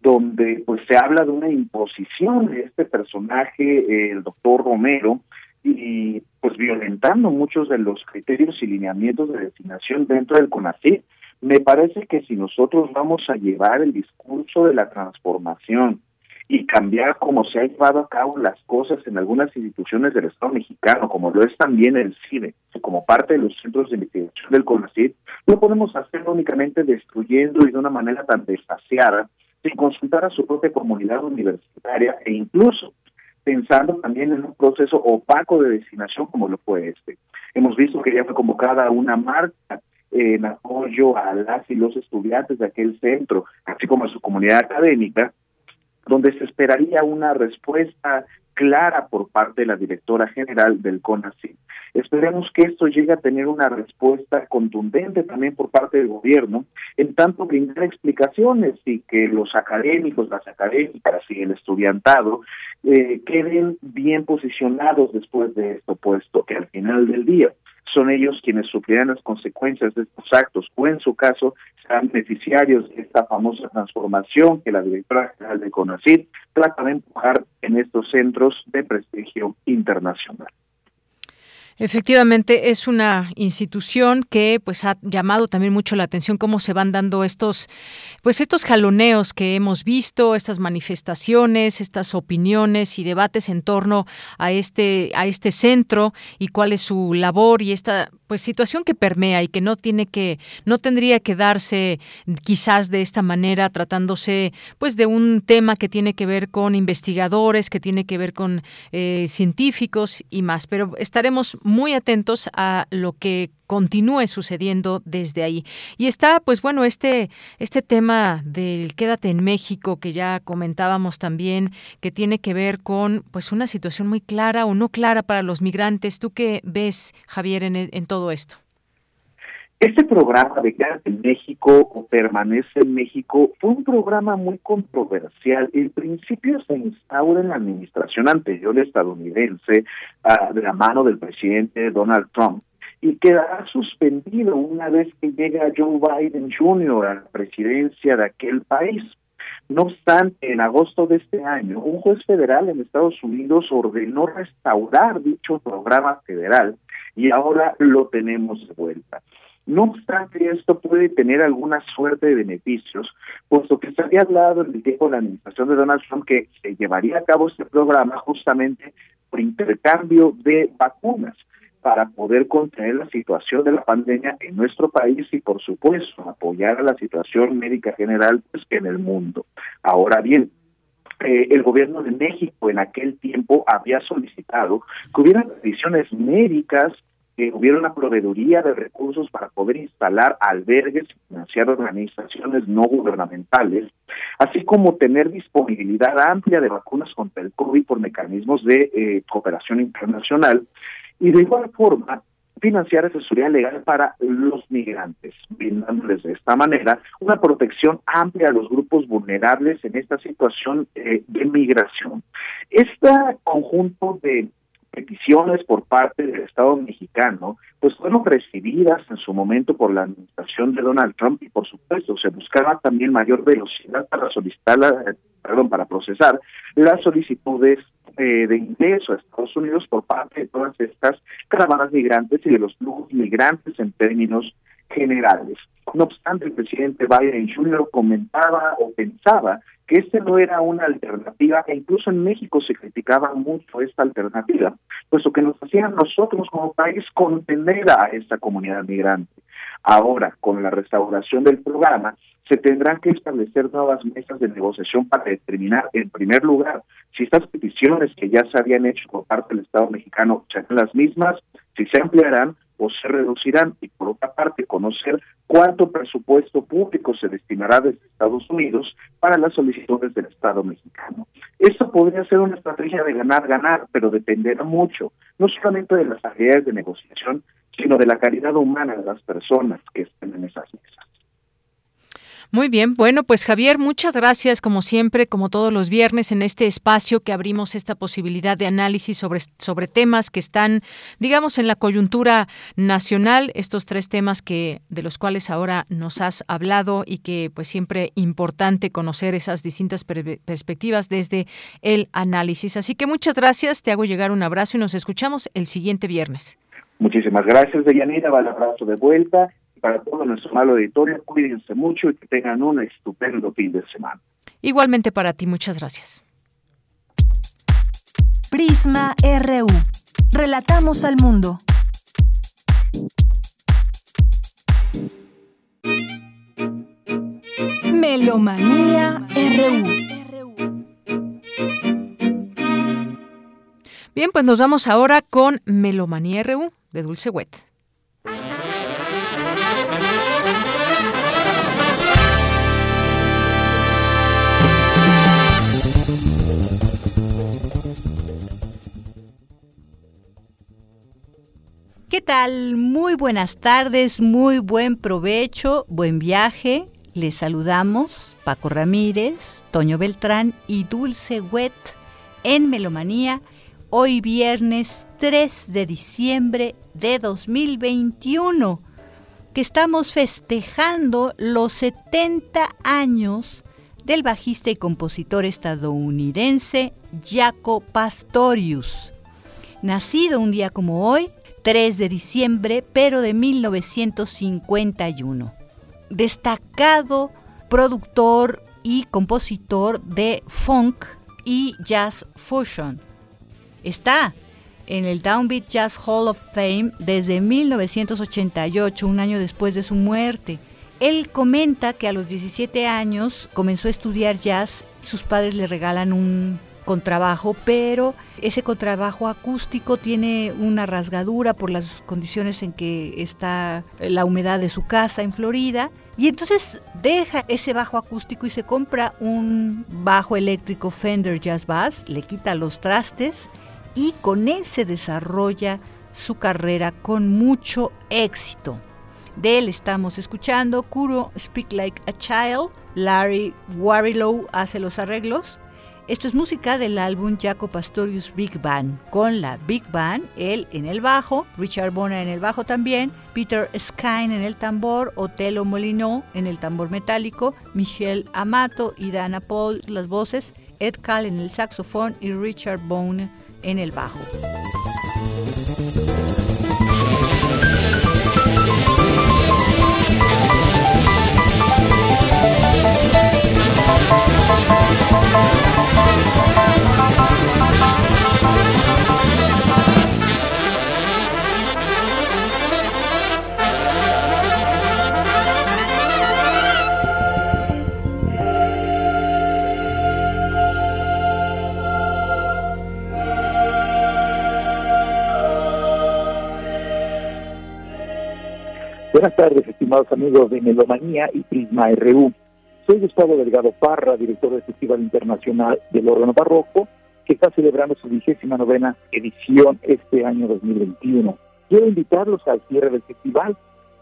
donde pues se habla de una imposición de este personaje, el doctor Romero, y pues violentando muchos de los criterios y lineamientos de designación dentro del CONACYT. Me parece que si nosotros vamos a llevar el discurso de la transformación y cambiar cómo se han llevado a cabo las cosas en algunas instituciones del Estado mexicano, como lo es también el CIDE, como parte de los centros de investigación del CONACYT, no podemos hacerlo únicamente destruyendo y de una manera tan desfaciada, sin consultar a su propia comunidad universitaria e incluso pensando también en un proceso opaco de destinación como lo fue este. Hemos visto que ya fue convocada una marcha en apoyo a las y los estudiantes de aquel centro, así como a su comunidad académica, donde se esperaría una respuesta clara por parte de la directora general del CONACYT. Esperemos que esto llegue a tener una respuesta contundente también por parte del gobierno, en tanto brindar explicaciones y que los académicos, las académicas y el estudiantado eh, queden bien posicionados después de esto, puesto que al final del día son ellos quienes sufrirán las consecuencias de estos actos o en su caso serán beneficiarios de esta famosa transformación que la directora general de CONACYT trata de empujar en estos centros de prestigio internacional. Efectivamente, es una institución que pues ha llamado también mucho la atención cómo se van dando estos pues estos jaloneos que hemos visto, estas manifestaciones, estas opiniones y debates en torno a este a este centro y cuál es su labor y esta pues situación que permea y que no tiene que no tendría que darse quizás de esta manera tratándose pues de un tema que tiene que ver con investigadores, que tiene que ver con eh, científicos y más, pero estaremos muy atentos a lo que continúe sucediendo desde ahí. Y está, pues bueno, este, este tema del quédate en México que ya comentábamos también, que tiene que ver con pues una situación muy clara o no clara para los migrantes. ¿Tú qué ves, Javier, en, en todo esto? Este programa de Quédate en México o Permanece en México fue un programa muy controversial. En principio se instaura en la administración anterior estadounidense uh, de la mano del presidente Donald Trump y quedará suspendido una vez que llega Joe Biden Jr. a la presidencia de aquel país. No obstante, en agosto de este año, un juez federal en Estados Unidos ordenó restaurar dicho programa federal y ahora lo tenemos de vuelta. No obstante, esto puede tener alguna suerte de beneficios, puesto que se había hablado en el tiempo de la administración de Donald Trump que se llevaría a cabo este programa justamente por intercambio de vacunas para poder contener la situación de la pandemia en nuestro país y, por supuesto, apoyar a la situación médica general pues, en el mundo. Ahora bien, eh, el gobierno de México en aquel tiempo había solicitado que hubiera condiciones médicas que hubiera una proveeduría de recursos para poder instalar albergues y financiar organizaciones no gubernamentales, así como tener disponibilidad amplia de vacunas contra el COVID por mecanismos de eh, cooperación internacional y de igual forma financiar asesoría legal para los migrantes, brindándoles de esta manera una protección amplia a los grupos vulnerables en esta situación eh, de migración. Este conjunto de peticiones por parte del Estado mexicano, pues fueron recibidas en su momento por la administración de Donald Trump y por supuesto se buscaba también mayor velocidad para solicitar, la, perdón, para procesar las solicitudes eh, de ingreso a Estados Unidos por parte de todas estas caravanas migrantes y de los flujos migrantes en términos generales. No obstante, el presidente Biden Jr. comentaba o pensaba que este no era una alternativa, e incluso en México se criticaba mucho esta alternativa, puesto que nos hacían nosotros como país contener a esta comunidad migrante. Ahora, con la restauración del programa, se tendrán que establecer nuevas mesas de negociación para determinar, en primer lugar, si estas peticiones que ya se habían hecho por parte del Estado mexicano serán las mismas, si se ampliarán o se reducirán y por otra parte conocer cuánto presupuesto público se destinará desde Estados Unidos para las solicitudes del Estado mexicano. Esto podría ser una estrategia de ganar-ganar, pero dependerá mucho, no solamente de las habilidades de negociación, sino de la calidad humana de las personas que estén en esas mesas. Muy bien, bueno, pues Javier, muchas gracias como siempre, como todos los viernes en este espacio que abrimos esta posibilidad de análisis sobre, sobre temas que están, digamos, en la coyuntura nacional, estos tres temas que de los cuales ahora nos has hablado y que pues siempre importante conocer esas distintas per perspectivas desde el análisis. Así que muchas gracias, te hago llegar un abrazo y nos escuchamos el siguiente viernes. Muchísimas gracias, Deyanira, va el abrazo de vuelta para todo nuestro malo auditorio, cuídense mucho y que tengan un estupendo fin de semana. Igualmente para ti, muchas gracias. Prisma RU. Relatamos al mundo. Melomanía RU. Bien, pues nos vamos ahora con Melomanía RU de Dulce Wet. ¿Qué tal? Muy buenas tardes, muy buen provecho, buen viaje. Les saludamos Paco Ramírez, Toño Beltrán y Dulce Wet en Melomanía, hoy viernes 3 de diciembre de 2021, que estamos festejando los 70 años del bajista y compositor estadounidense Jaco Pastorius, nacido un día como hoy, 3 de diciembre, pero de 1951. Destacado productor y compositor de funk y jazz fusion. Está en el Downbeat Jazz Hall of Fame desde 1988, un año después de su muerte. Él comenta que a los 17 años comenzó a estudiar jazz, sus padres le regalan un contrabajo, pero ese contrabajo acústico tiene una rasgadura por las condiciones en que está la humedad de su casa en Florida. Y entonces deja ese bajo acústico y se compra un bajo eléctrico Fender Jazz Bass, le quita los trastes y con ese desarrolla su carrera con mucho éxito. De él estamos escuchando Kuro Speak Like a Child, Larry Warrilow hace los arreglos, esto es música del álbum Jaco Pastorius Big Band, con la Big Band, él en el bajo, Richard Bona en el bajo también, Peter Skine en el tambor, Otelo Molino en el tambor metálico, Michelle Amato y Dana Paul las voces, Ed Cal en el saxofón y Richard Bone en el bajo. Buenas tardes, estimados amigos de Melomanía y Prisma RU. Soy Gustavo Delgado Parra, director del Festival Internacional del Órgano Barroco, que está celebrando su vigésima novena edición este año 2021. Quiero invitarlos al cierre del festival.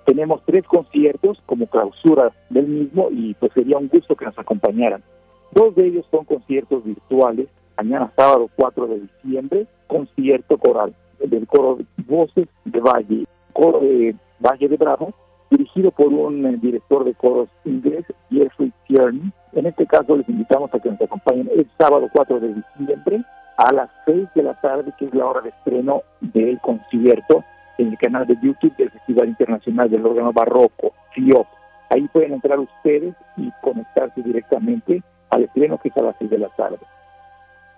Tenemos tres conciertos como clausura del mismo y pues sería un gusto que nos acompañaran. Dos de ellos son conciertos virtuales. Mañana sábado 4 de diciembre, concierto coral del coro Voces de Valle, coro de Valle de Bravo, dirigido por un eh, director de coros inglés, Jeffrey Tierney. En este caso les invitamos a que nos acompañen el sábado 4 de diciembre a las 6 de la tarde, que es la hora de estreno del concierto en el canal de YouTube del Festival Internacional del Órgano Barroco, FIOP. Ahí pueden entrar ustedes y conectarse directamente al estreno que es a las 6 de la tarde.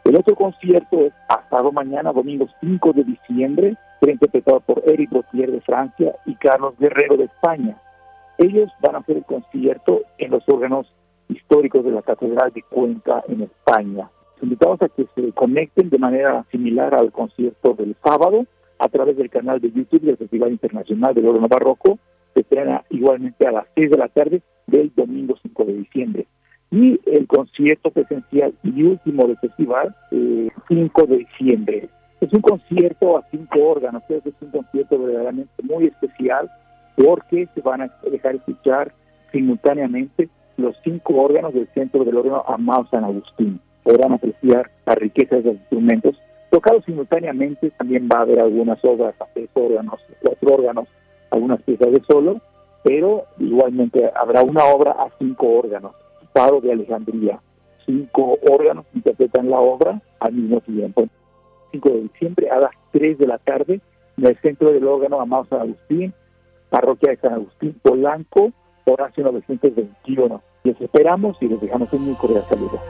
El otro concierto es pasado mañana, domingo 5 de diciembre, será interpretado por Eric Gautier de Francia y Carlos Guerrero de España. Ellos van a hacer el concierto en los órganos históricos de la Catedral de Cuenca en España. Los invitamos a que se conecten de manera similar al concierto del sábado a través del canal de YouTube del Festival Internacional del Órgano Barroco. Se estrena igualmente a las 6 de la tarde del domingo 5 de diciembre y el concierto presencial y último del festival, eh, 5 de diciembre. Es un concierto a cinco órganos, es un concierto verdaderamente muy especial porque se van a dejar escuchar simultáneamente los cinco órganos del centro del órgano Amado San Agustín. Podrán apreciar la riqueza de los instrumentos. Tocados simultáneamente también va a haber algunas obras a tres órganos, cuatro órganos, algunas piezas de solo, pero igualmente habrá una obra a cinco órganos. Paro de Alejandría. Cinco órganos interpretan la obra al mismo tiempo. 5 de diciembre a las 3 de la tarde en el centro del órgano Amado San Agustín, parroquia de San Agustín, Polanco, Horacio 921. Les esperamos y les dejamos un muy cordial saludo.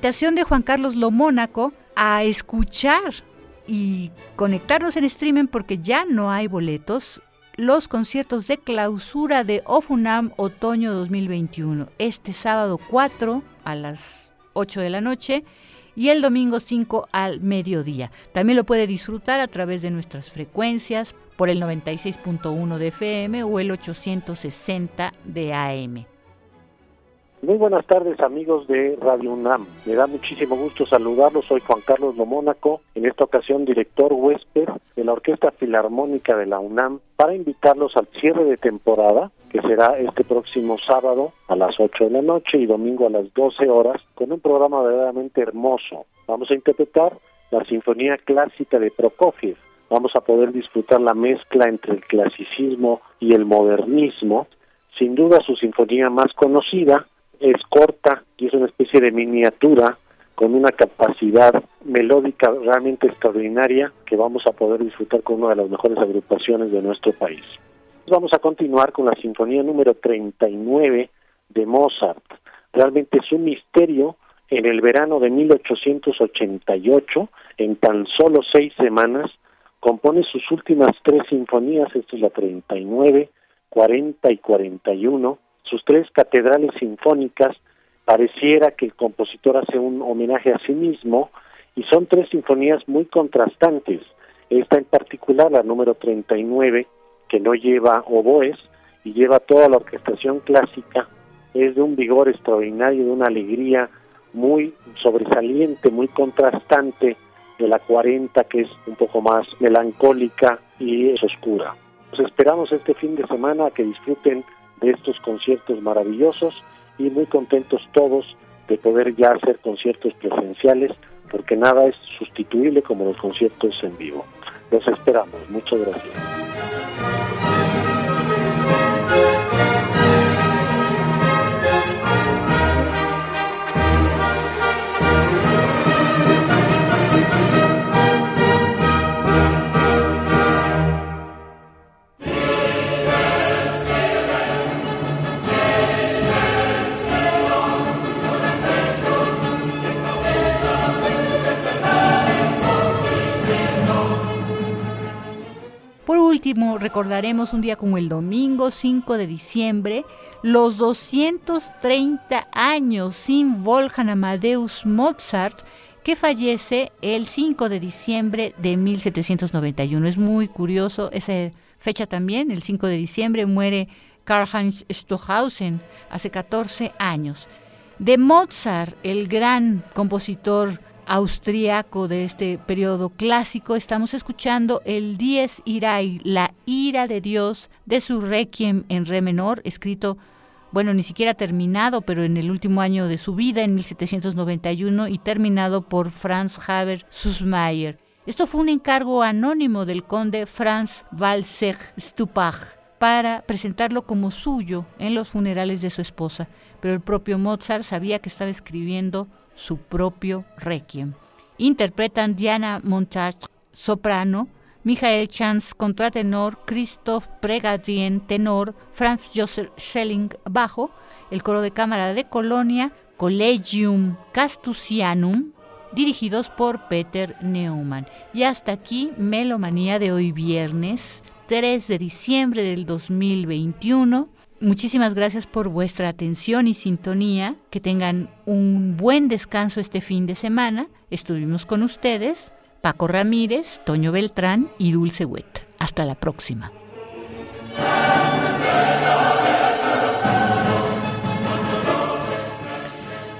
Invitación de Juan Carlos Lomónaco a escuchar y conectarnos en streaming porque ya no hay boletos los conciertos de clausura de OFUNAM Otoño 2021, este sábado 4 a las 8 de la noche y el domingo 5 al mediodía. También lo puede disfrutar a través de nuestras frecuencias por el 96.1 de FM o el 860 de AM. Muy buenas tardes amigos de Radio UNAM. Me da muchísimo gusto saludarlos. Soy Juan Carlos Lomónaco, en esta ocasión director huésped de la Orquesta Filarmónica de la UNAM, para invitarlos al cierre de temporada, que será este próximo sábado a las 8 de la noche y domingo a las 12 horas, con un programa verdaderamente hermoso. Vamos a interpretar la Sinfonía Clásica de Prokofiev. Vamos a poder disfrutar la mezcla entre el clasicismo y el modernismo. Sin duda su sinfonía más conocida, es corta y es una especie de miniatura con una capacidad melódica realmente extraordinaria que vamos a poder disfrutar con una de las mejores agrupaciones de nuestro país. Vamos a continuar con la sinfonía número 39 de Mozart. Realmente es un misterio. En el verano de 1888, en tan solo seis semanas, compone sus últimas tres sinfonías, esta es la 39, 40 y 41, sus tres catedrales sinfónicas, pareciera que el compositor hace un homenaje a sí mismo y son tres sinfonías muy contrastantes. Esta en particular, la número 39, que no lleva oboes y lleva toda la orquestación clásica, es de un vigor extraordinario, de una alegría muy sobresaliente, muy contrastante de la 40 que es un poco más melancólica y es oscura. Los esperamos este fin de semana que disfruten de estos conciertos maravillosos y muy contentos todos de poder ya hacer conciertos presenciales porque nada es sustituible como los conciertos en vivo. Los esperamos. Muchas gracias. Recordaremos un día como el domingo 5 de diciembre, los 230 años sin Wolfgang Amadeus Mozart, que fallece el 5 de diciembre de 1791. Es muy curioso esa fecha también, el 5 de diciembre muere Karl-Heinz hace 14 años. De Mozart, el gran compositor austriaco de este periodo clásico, estamos escuchando el Dies Irae, la ira de Dios de su Requiem en re menor, escrito, bueno, ni siquiera terminado, pero en el último año de su vida, en 1791, y terminado por Franz Haber Sussmayer. Esto fue un encargo anónimo del conde Franz Walsegg Stupach para presentarlo como suyo en los funerales de su esposa, pero el propio Mozart sabía que estaba escribiendo su propio requiem. Interpretan Diana Montage, soprano, Michael Chance, contratenor, Christoph Pregadien, tenor, Franz Josef Schelling, bajo, el coro de cámara de Colonia, Collegium Castusianum, dirigidos por Peter Neumann. Y hasta aquí, Melomanía de hoy viernes, 3 de diciembre del 2021. Muchísimas gracias por vuestra atención y sintonía. Que tengan un buen descanso este fin de semana. Estuvimos con ustedes Paco Ramírez, Toño Beltrán y Dulce Huet. Hasta la próxima.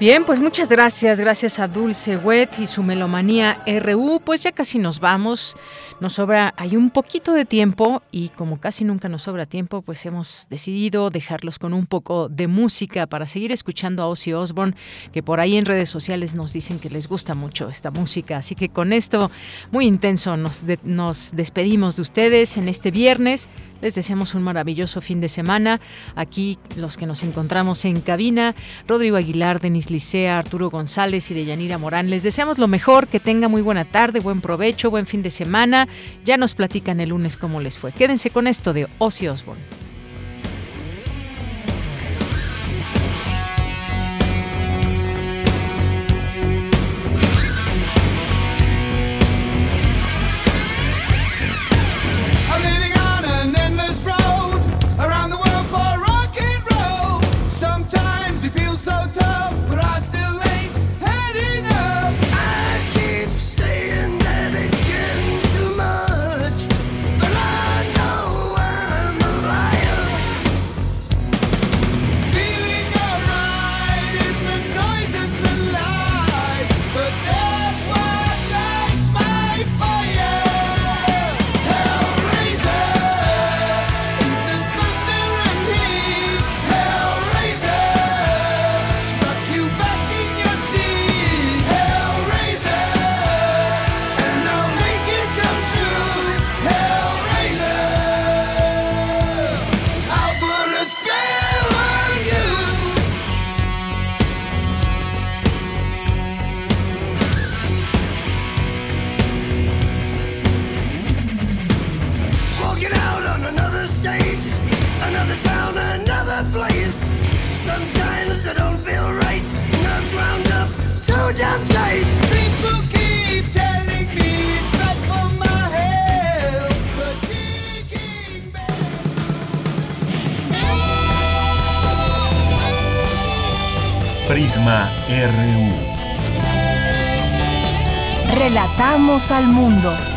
Bien, pues muchas gracias, gracias a Dulce Wet y su melomanía RU. Pues ya casi nos vamos, nos sobra, hay un poquito de tiempo y como casi nunca nos sobra tiempo, pues hemos decidido dejarlos con un poco de música para seguir escuchando a Ozzy Osbourne, que por ahí en redes sociales nos dicen que les gusta mucho esta música. Así que con esto, muy intenso, nos, nos despedimos de ustedes en este viernes. Les deseamos un maravilloso fin de semana. Aquí los que nos encontramos en cabina, Rodrigo Aguilar, Denis Licea, Arturo González y Deyanira Morán. Les deseamos lo mejor, que tenga muy buena tarde, buen provecho, buen fin de semana. Ya nos platican el lunes cómo les fue. Quédense con esto de Ozzy Osbourne. Place. Sometimes I don't feel right. Nerves round up too damn tight. People keep telling me it's bad for my health, but kicking back. Prisma RU. Relatamos al mundo.